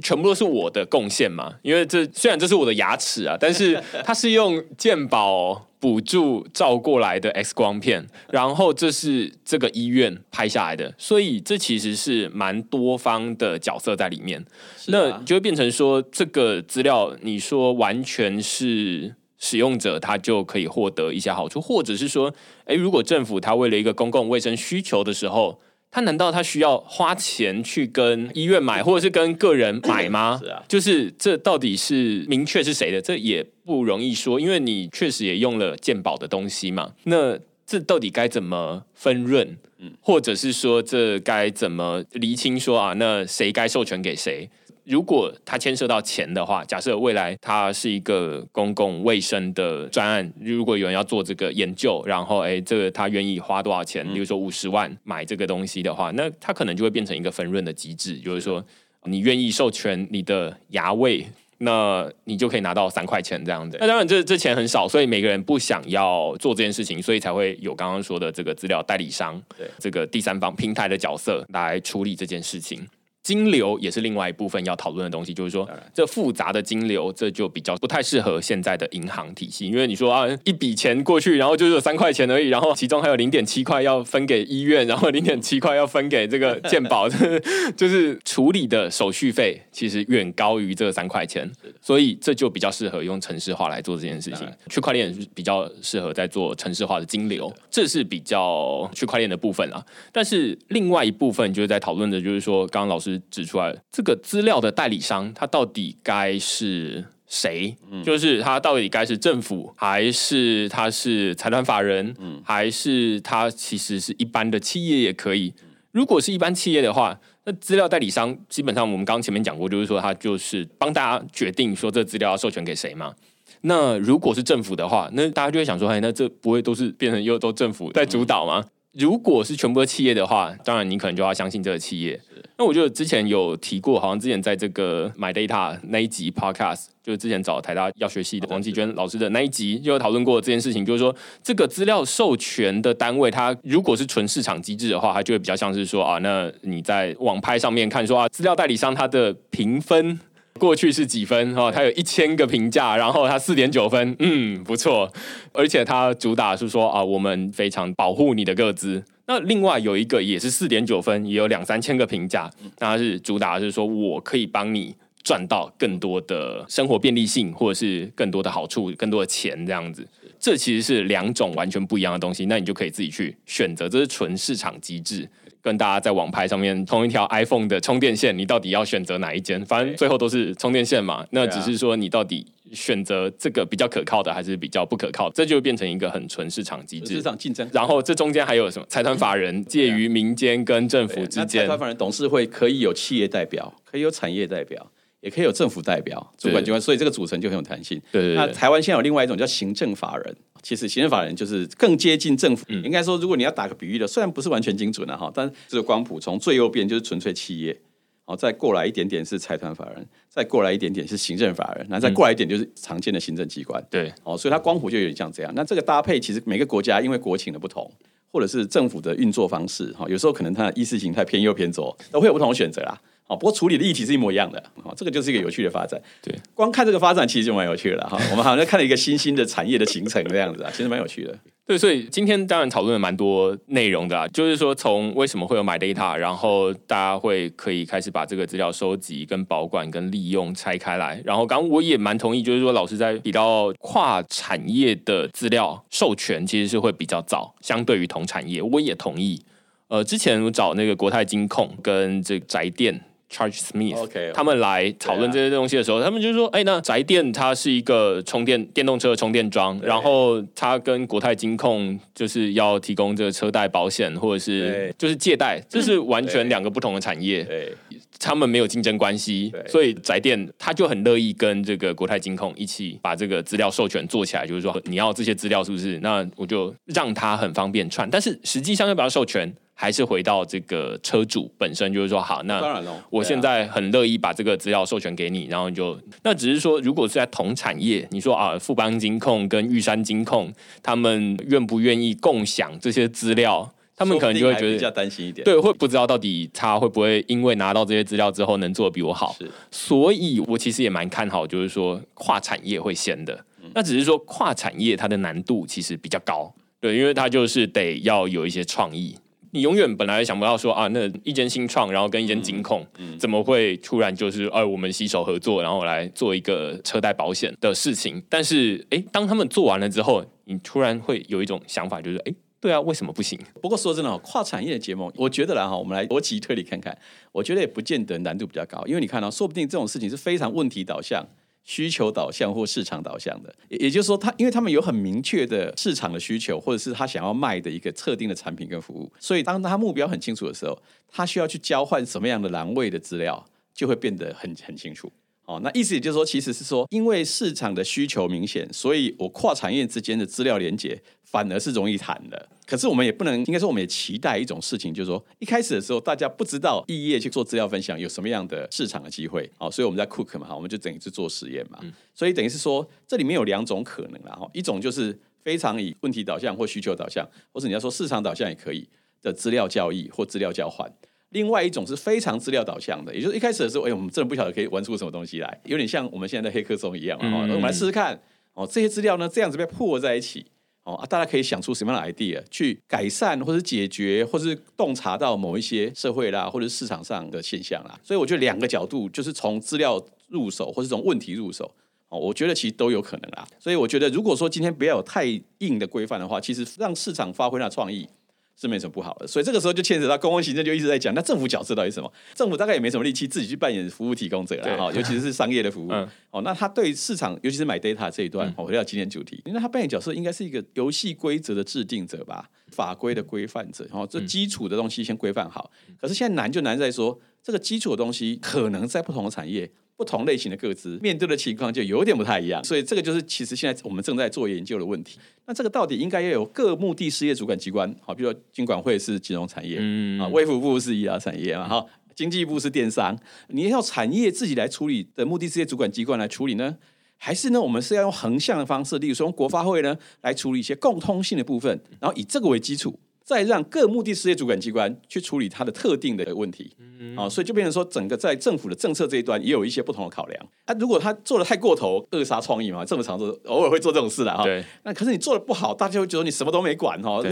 全部都是我的贡献嘛，因为这虽然这是我的牙齿啊，但是它是用健保。补助照过来的 X 光片，然后这是这个医院拍下来的，所以这其实是蛮多方的角色在里面，那就会变成说这个资料，你说完全是使用者他就可以获得一些好处，或者是说，诶，如果政府他为了一个公共卫生需求的时候。他难道他需要花钱去跟医院买，或者是跟个人买吗？是啊，就是这到底是明确是谁的？这也不容易说，因为你确实也用了鉴宝的东西嘛。那这到底该怎么分润？嗯，或者是说这该怎么厘清？说啊，那谁该授权给谁？如果它牵涉到钱的话，假设未来它是一个公共卫生的专案，如果有人要做这个研究，然后哎，这个他愿意花多少钱，比如说五十万买这个东西的话，那它可能就会变成一个分润的机制，就是说你愿意授权你的牙位。那你就可以拿到三块钱这样子。那当然这这钱很少，所以每个人不想要做这件事情，所以才会有刚刚说的这个资料代理商，对这个第三方平台的角色来处理这件事情。金流也是另外一部分要讨论的东西，就是说这复杂的金流，这就比较不太适合现在的银行体系，因为你说啊，一笔钱过去，然后就是有三块钱而已，然后其中还有零点七块要分给医院，然后零点七块要分给这个健保，就是处理的手续费其实远高于这三块钱，所以这就比较适合用城市化来做这件事情。区块链比较适合在做城市化的金流，这是比较区块链的部分啊。但是另外一部分就是在讨论的，就是说刚刚老师。指出来，这个资料的代理商他到底该是谁？就是他到底该是政府，还是他是财团法人，还是他其实是一般的企业也可以？如果是一般企业的话，那资料代理商基本上我们刚前面讲过，就是说他就是帮大家决定说这资料要授权给谁嘛。那如果是政府的话，那大家就会想说，哎，那这不会都是变成又都政府在主导吗？如果是全部的企业的话，当然你可能就要相信这个企业。那我觉得之前有提过，好像之前在这个 My Data 那一集 Podcast，就是之前找台大药学系的王继娟老师的那一集，就有讨论过这件事情。就是说，这个资料授权的单位，它如果是纯市场机制的话，它就会比较像是说啊，那你在网拍上面看说啊，资料代理商它的评分。过去是几分？哈，它有一千个评价，然后它四点九分，嗯，不错。而且它主打是说啊，我们非常保护你的个资。那另外有一个也是四点九分，也有两三千个评价，那它是主打是说我可以帮你赚到更多的生活便利性，或者是更多的好处、更多的钱这样子。这其实是两种完全不一样的东西，那你就可以自己去选择，这是纯市场机制。跟大家在网拍上面同一条 iPhone 的充电线，你到底要选择哪一间？反正最后都是充电线嘛。那只是说你到底选择这个比较可靠的，还是比较不可靠？这就变成一个很纯市场机制，市场竞争。然后这中间还有什么？财团法人介于民间跟政府之间。财团法人董事会可以有企业代表，可以有产业代表，也可以有政府代表、主管机关，所以这个组成就很有弹性。对对。那台湾现在有另外一种叫行政法人。其实行政法人就是更接近政府。应该说，如果你要打个比喻的，虽然不是完全精准的哈，但这个光谱从最右边就是纯粹企业，哦，再过来一点点是财团法人，再过来一点点是行政法人，那再过来一点就是常见的行政机关。对，哦，所以它光谱就有点像这样。那这个搭配其实每个国家因为国情的不同，或者是政府的运作方式，哈，有时候可能它的意识形态偏右偏左，都会有不同的选择啦。哦，不过处理的议题是一模一样的，哦，这个就是一个有趣的发展。对，光看这个发展其实就蛮有趣的哈。我们好像看了一个新兴的产业的形成这样子啊，其实蛮有趣的。对，所以今天当然讨论了蛮多内容的啊，就是说从为什么会有 My Data，然后大家会可以开始把这个资料收集、跟保管、跟利用拆开来。然后刚我也蛮同意，就是说老师在提到跨产业的资料授权其实是会比较早，相对于同产业，我也同意。呃，之前我找那个国泰金控跟这个宅电。Charge Smith，他们来讨论这些东西的时候，他们就说：“哎，那宅电它是一个充电电动车的充电桩，然后它跟国泰金控就是要提供这个车贷保险或者是就是借贷，这是完全两个不同的产业。他们没有竞争关系，所以宅电他就很乐意跟这个国泰金控一起把这个资料授权做起来，就是说你要这些资料是不是？那我就让他很方便串，但是实际上要不要授权？”还是回到这个车主本身，就是说，好，那当然了，我现在很乐意把这个资料授权给你，然后就那只是说，如果是在同产业，你说啊，富邦金控跟玉山金控，他们愿不愿意共享这些资料？他们可能就会觉得比较担心一点，对，会不知道到底他会不会因为拿到这些资料之后能做的比我好。是，所以我其实也蛮看好，就是说跨产业会先的。那只是说跨产业它的难度其实比较高，对，因为它就是得要有一些创意。你永远本来想不到说啊，那一间新创，然后跟一间金控，怎么会突然就是哎，我们携手合作，然后来做一个车贷保险的事情？但是哎，当他们做完了之后，你突然会有一种想法，就是哎，对啊，为什么不行？不过说真的，跨产业的结盟，我觉得啦哈，我们来逻辑推理看看，我觉得也不见得难度比较高，因为你看到，说不定这种事情是非常问题导向。需求导向或市场导向的，也也就是说，他因为他们有很明确的市场的需求，或者是他想要卖的一个特定的产品跟服务，所以当他目标很清楚的时候，他需要去交换什么样的栏位的资料，就会变得很很清楚。哦，那意思也就是说，其实是说，因为市场的需求明显，所以我跨产业之间的资料连接反而是容易谈的。可是我们也不能，应该说我们也期待一种事情，就是说一开始的时候，大家不知道异业去做资料分享有什么样的市场的机会，哦，所以我们在 Cook 嘛，哈，我们就等于是做实验嘛，所以等于是说，这里面有两种可能啦，哈，一种就是非常以问题导向或需求导向，或者你要说市场导向也可以的资料交易或资料交换。另外一种是非常资料导向的，也就是一开始的时候，哎，我们真的不晓得可以玩出什么东西来，有点像我们现在的黑客松一样啊。我们来试试看，哦，这些资料呢这样子被破在一起，哦啊，大家可以想出什么样的 idea 去改善或是解决，或是洞察到某一些社会啦或者市场上的现象啦。所以我觉得两个角度就是从资料入手，或是从问题入手，哦，我觉得其实都有可能啦。所以我觉得如果说今天不要有太硬的规范的话，其实让市场发挥它的创意。是没什么不好的，所以这个时候就牵扯到公共行政，就一直在讲，那政府角色到底什么？政府大概也没什么力气自己去扮演服务提供者了哈，尤其是商业的服务。哦，那他对市场，尤其是买 data 这一段，我回到今天主题，那他扮演角色应该是一个游戏规则的制定者吧，法规的规范者。然后这基础的东西先规范好，可是现在难就难在说，这个基础的东西可能在不同的产业。不同类型的各资面对的情况就有点不太一样，所以这个就是其实现在我们正在做研究的问题。那这个到底应该要有各目的事业主管机关，好，比如说金管会是金融产业，嗯啊，卫福部是医疗产业嘛，哈，经济部是电商，你要产业自己来处理的目的事业主管机关来处理呢，还是呢，我们是要用横向的方式，例如说国发会呢来处理一些共通性的部分，然后以这个为基础。再让各目的事业主管机关去处理它的特定的问题，啊，所以就变成说，整个在政府的政策这一端也有一些不同的考量。啊，如果他做的太过头，扼杀创意嘛，这么长做，偶尔会做这种事的哈。对。那可是你做的不好，大家会觉得你什么都没管哈。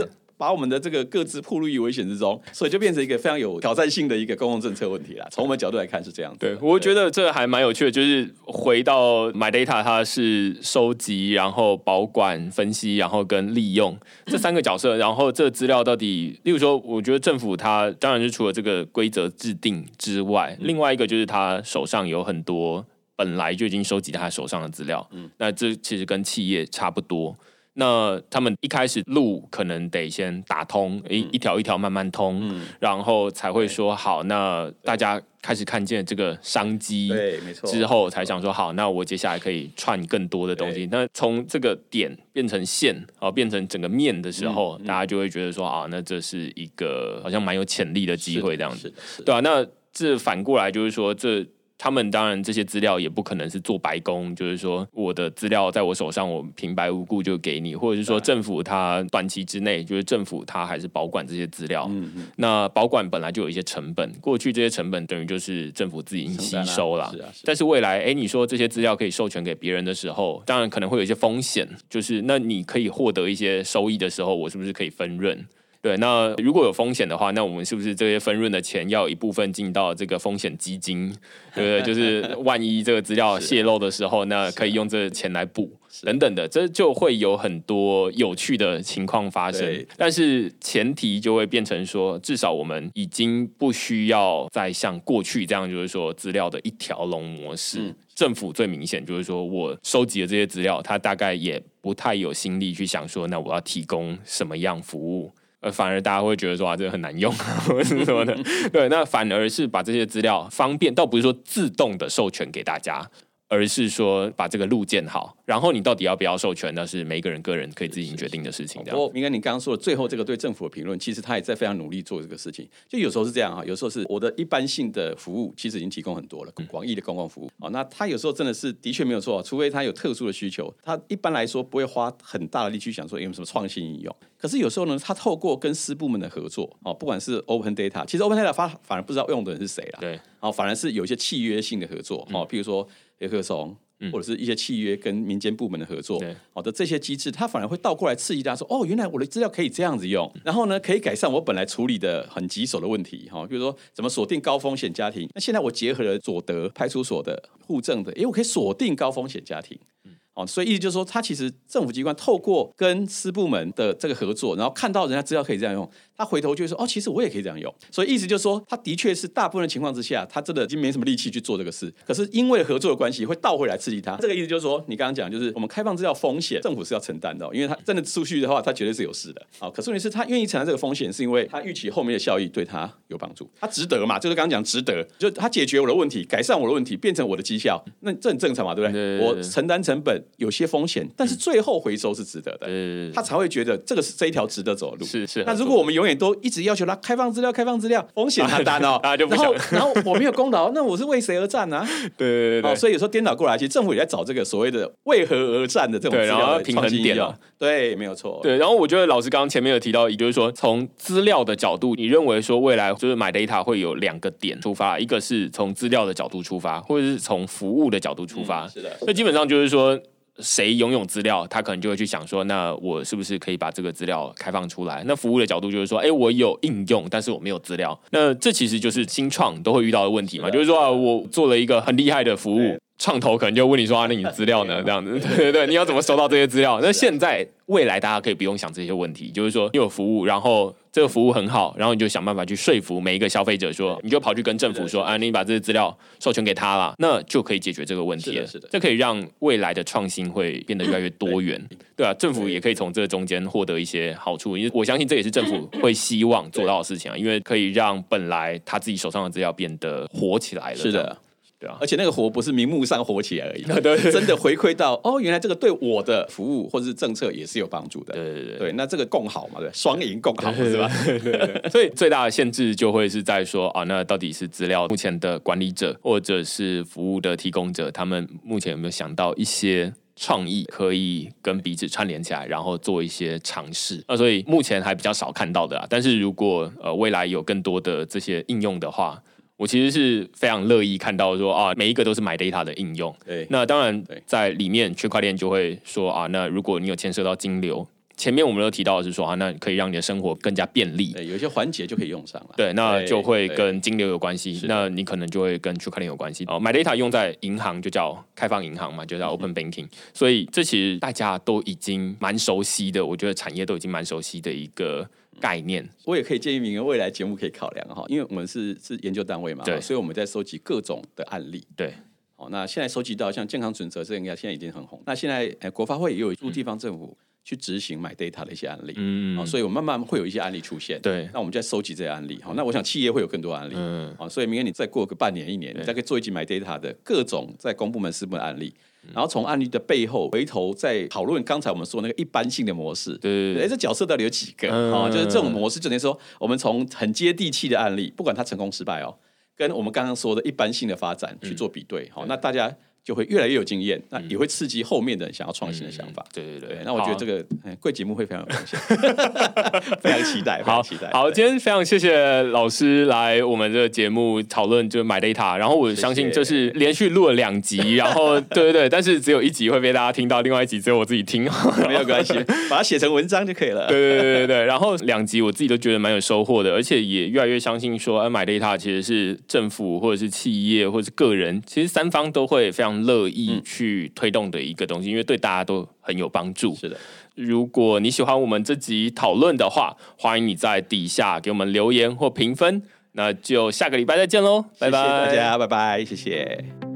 把我们的这个各自暴露于危险之中，所以就变成一个非常有挑战性的一个公共政策问题了。从我们角度来看是这样。对，我觉得这还蛮有趣的，就是回到 My Data，它是收集、然后保管、分析，然后跟利用这三个角色。然后这资料到底，例如说，我觉得政府它当然是除了这个规则制定之外，另外一个就是他手上有很多本来就已经收集他手上的资料。嗯，那这其实跟企业差不多。那他们一开始路可能得先打通，一一条一条慢慢通，然后才会说好。那大家开始看见这个商机，对，没错。之后才想说好，那我接下来可以串更多的东西。那从这个点变成线，啊，变成整个面的时候，大家就会觉得说啊，那这是一个好像蛮有潜力的机会这样子，对啊，那这反过来就是说这。他们当然这些资料也不可能是做白工，就是说我的资料在我手上，我平白无故就给你，或者是说政府它短期之内，就是政府它还是保管这些资料。嗯嗯。那保管本来就有一些成本，过去这些成本等于就是政府自己吸收了。是啊。但是未来，哎，你说这些资料可以授权给别人的时候，当然可能会有一些风险，就是那你可以获得一些收益的时候，我是不是可以分润？对，那如果有风险的话，那我们是不是这些分润的钱要一部分进到这个风险基金？对不对？就是万一这个资料泄露的时候，那可以用这钱来补等等的，这就会有很多有趣的情况发生。但是前提就会变成说，至少我们已经不需要再像过去这样，就是说资料的一条龙模式。政府最明显就是说我收集的这些资料，他大概也不太有心力去想说，那我要提供什么样服务。呃，反而大家会觉得说啊，这个很难用，或者什么的。对，那反而是把这些资料方便，倒不是说自动的授权给大家。而是说把这个路建好，然后你到底要不要授权，那是每一个人个人可以自行决定的事情。不过，明哥，你刚刚说的最后这个对政府的评论，其实他也在非常努力做这个事情。就有时候是这样啊，有时候是我的一般性的服务，其实已经提供很多了，广义的公共服务。哦，那他有时候真的是的确没有错，除非他有特殊的需求，他一般来说不会花很大的力气想说有什么创新应用。可是有时候呢，他透过跟私部门的合作，哦，不管是 Open Data，其实 Open Data 发反而不知道用的人是谁了，对，哦，反而是有一些契约性的合作，哦，譬如说黑客松。或者是一些契约跟民间部门的合作，好的这些机制，它反而会倒过来刺激大家说：哦，原来我的资料可以这样子用，然后呢，可以改善我本来处理的很棘手的问题，哈，比如说怎么锁定高风险家庭。那现在我结合了佐德派出所的户政的，哎，我可以锁定高风险家庭。哦，所以意思就是说，它其实政府机关透过跟私部门的这个合作，然后看到人家资料可以这样用，他回头就会说，哦，其实我也可以这样用。所以意思就是说，他的确是大部分的情况之下，他真的已经没什么力气去做这个事。可是因为合作的关系，会倒回来刺激他。这个意思就是说，你刚刚讲就是我们开放资料风险，政府是要承担的，因为他真的出去的话，他绝对是有事的。好，可是问题是，他愿意承担这个风险，是因为他预期后面的效益对他有帮助，他值得嘛？就是刚刚讲值得，就他解决我的问题，改善我的问题，变成我的绩效，那这很正常嘛，对不对？我承担成本，有些风险。但是最后回收是值得的，他才会觉得这个是这一条值得走的路。是是。那如果我们永远都一直要求他开放资料、开放资料，风险他担哦，然后然后我没有功劳，那我是为谁而战呢？对对对。所以有时候颠倒过来，其实政府也在找这个所谓的为何而战的这种然后平衡点哦。对，没有错。对，然后我觉得老师刚刚前面有提到，也就是说从资料的角度，你认为说未来就是买 data 会有两个点出发，一个是从资料的角度出发，或者是从服务的角度出发。是的。那基本上就是说。谁拥有资料，他可能就会去想说，那我是不是可以把这个资料开放出来？那服务的角度就是说，哎，我有应用，但是我没有资料。那这其实就是新创都会遇到的问题嘛，就是说啊，我做了一个很厉害的服务。创投可能就问你说啊，那你的资料呢？这样子，对对对，你要怎么收到这些资料？那现在未来大家可以不用想这些问题，就是说你有服务，然后这个服务很好，然后你就想办法去说服每一个消费者，说你就跑去跟政府说啊，你把这些资料授权给他了，那就可以解决这个问题了。是的，这可以让未来的创新会变得越来越多元，对啊，政府也可以从这中间获得一些好处，因为我相信这也是政府会希望做到的事情啊，因为可以让本来他自己手上的资料变得活起来了。是的。对啊，而且那个活不是明目上火起来而已，对，真的回馈到哦，原来这个对我的服务或者是政策也是有帮助的。对对对，对，那这个共好嘛，对，双赢共好是吧？对，所以最大的限制就会是在说啊，那到底是资料目前的管理者或者是服务的提供者，他们目前有没有想到一些创意可以跟彼此串联起来，然后做一些尝试？那所以目前还比较少看到的啊。但是如果呃未来有更多的这些应用的话，我其实是非常乐意看到说啊，每一个都是买 data 的应用。对，那当然在里面区块链就会说啊，那如果你有牵涉到金流，前面我们都提到的是说啊，那可以让你的生活更加便利。对，有一些环节就可以用上了。对，那就会跟金流有关系。那你可能就会跟区块链有关系。哦，买 data 用在银行就叫开放银行嘛，就叫 open banking。所以这其实大家都已经蛮熟悉的，我觉得产业都已经蛮熟悉的一个。概念，我也可以建议明个未来节目可以考量哈，因为我们是是研究单位嘛，对，所以我们在收集各种的案例，对，好，那现在收集到像健康准则这应该现在已经很红，那现在哎国发会也有助地方政府去执行买 data 的一些案例，嗯，好，所以我慢慢会有一些案例出现，对，那我们在收集这些案例，好，那我想企业会有更多案例，嗯，好，所以明年你再过个半年一年，你再可以做一集买 data 的各种在公部门私部门案例。然后从案例的背后回头再讨论刚才我们说那个一般性的模式，对，哎，这角色到底有几个啊？就是这种模式，就等于说我们从很接地气的案例，不管它成功失败哦，跟我们刚刚说的一般性的发展去做比对，好，那大家。就会越来越有经验，那也会刺激后面的人想要创新的想法。对对对，那我觉得这个贵节目会非常有贡献，非常期待，好期待。好，今天非常谢谢老师来我们这个节目讨论，就买 data。然后我相信就是连续录了两集，然后 对对对，但是只有一集会被大家听到，另外一集只有我自己听，没有关系，把它写成文章就可以了。对对对对对，然后两集我自己都觉得蛮有收获的，而且也越来越相信说，买 data 其实是政府或者是企业或者是个人，其实三方都会非常乐意。去推动的一个东西，因为对大家都很有帮助。是的，如果你喜欢我们这集讨论的话，欢迎你在底下给我们留言或评分。那就下个礼拜再见喽，拜拜，大家拜拜，谢谢。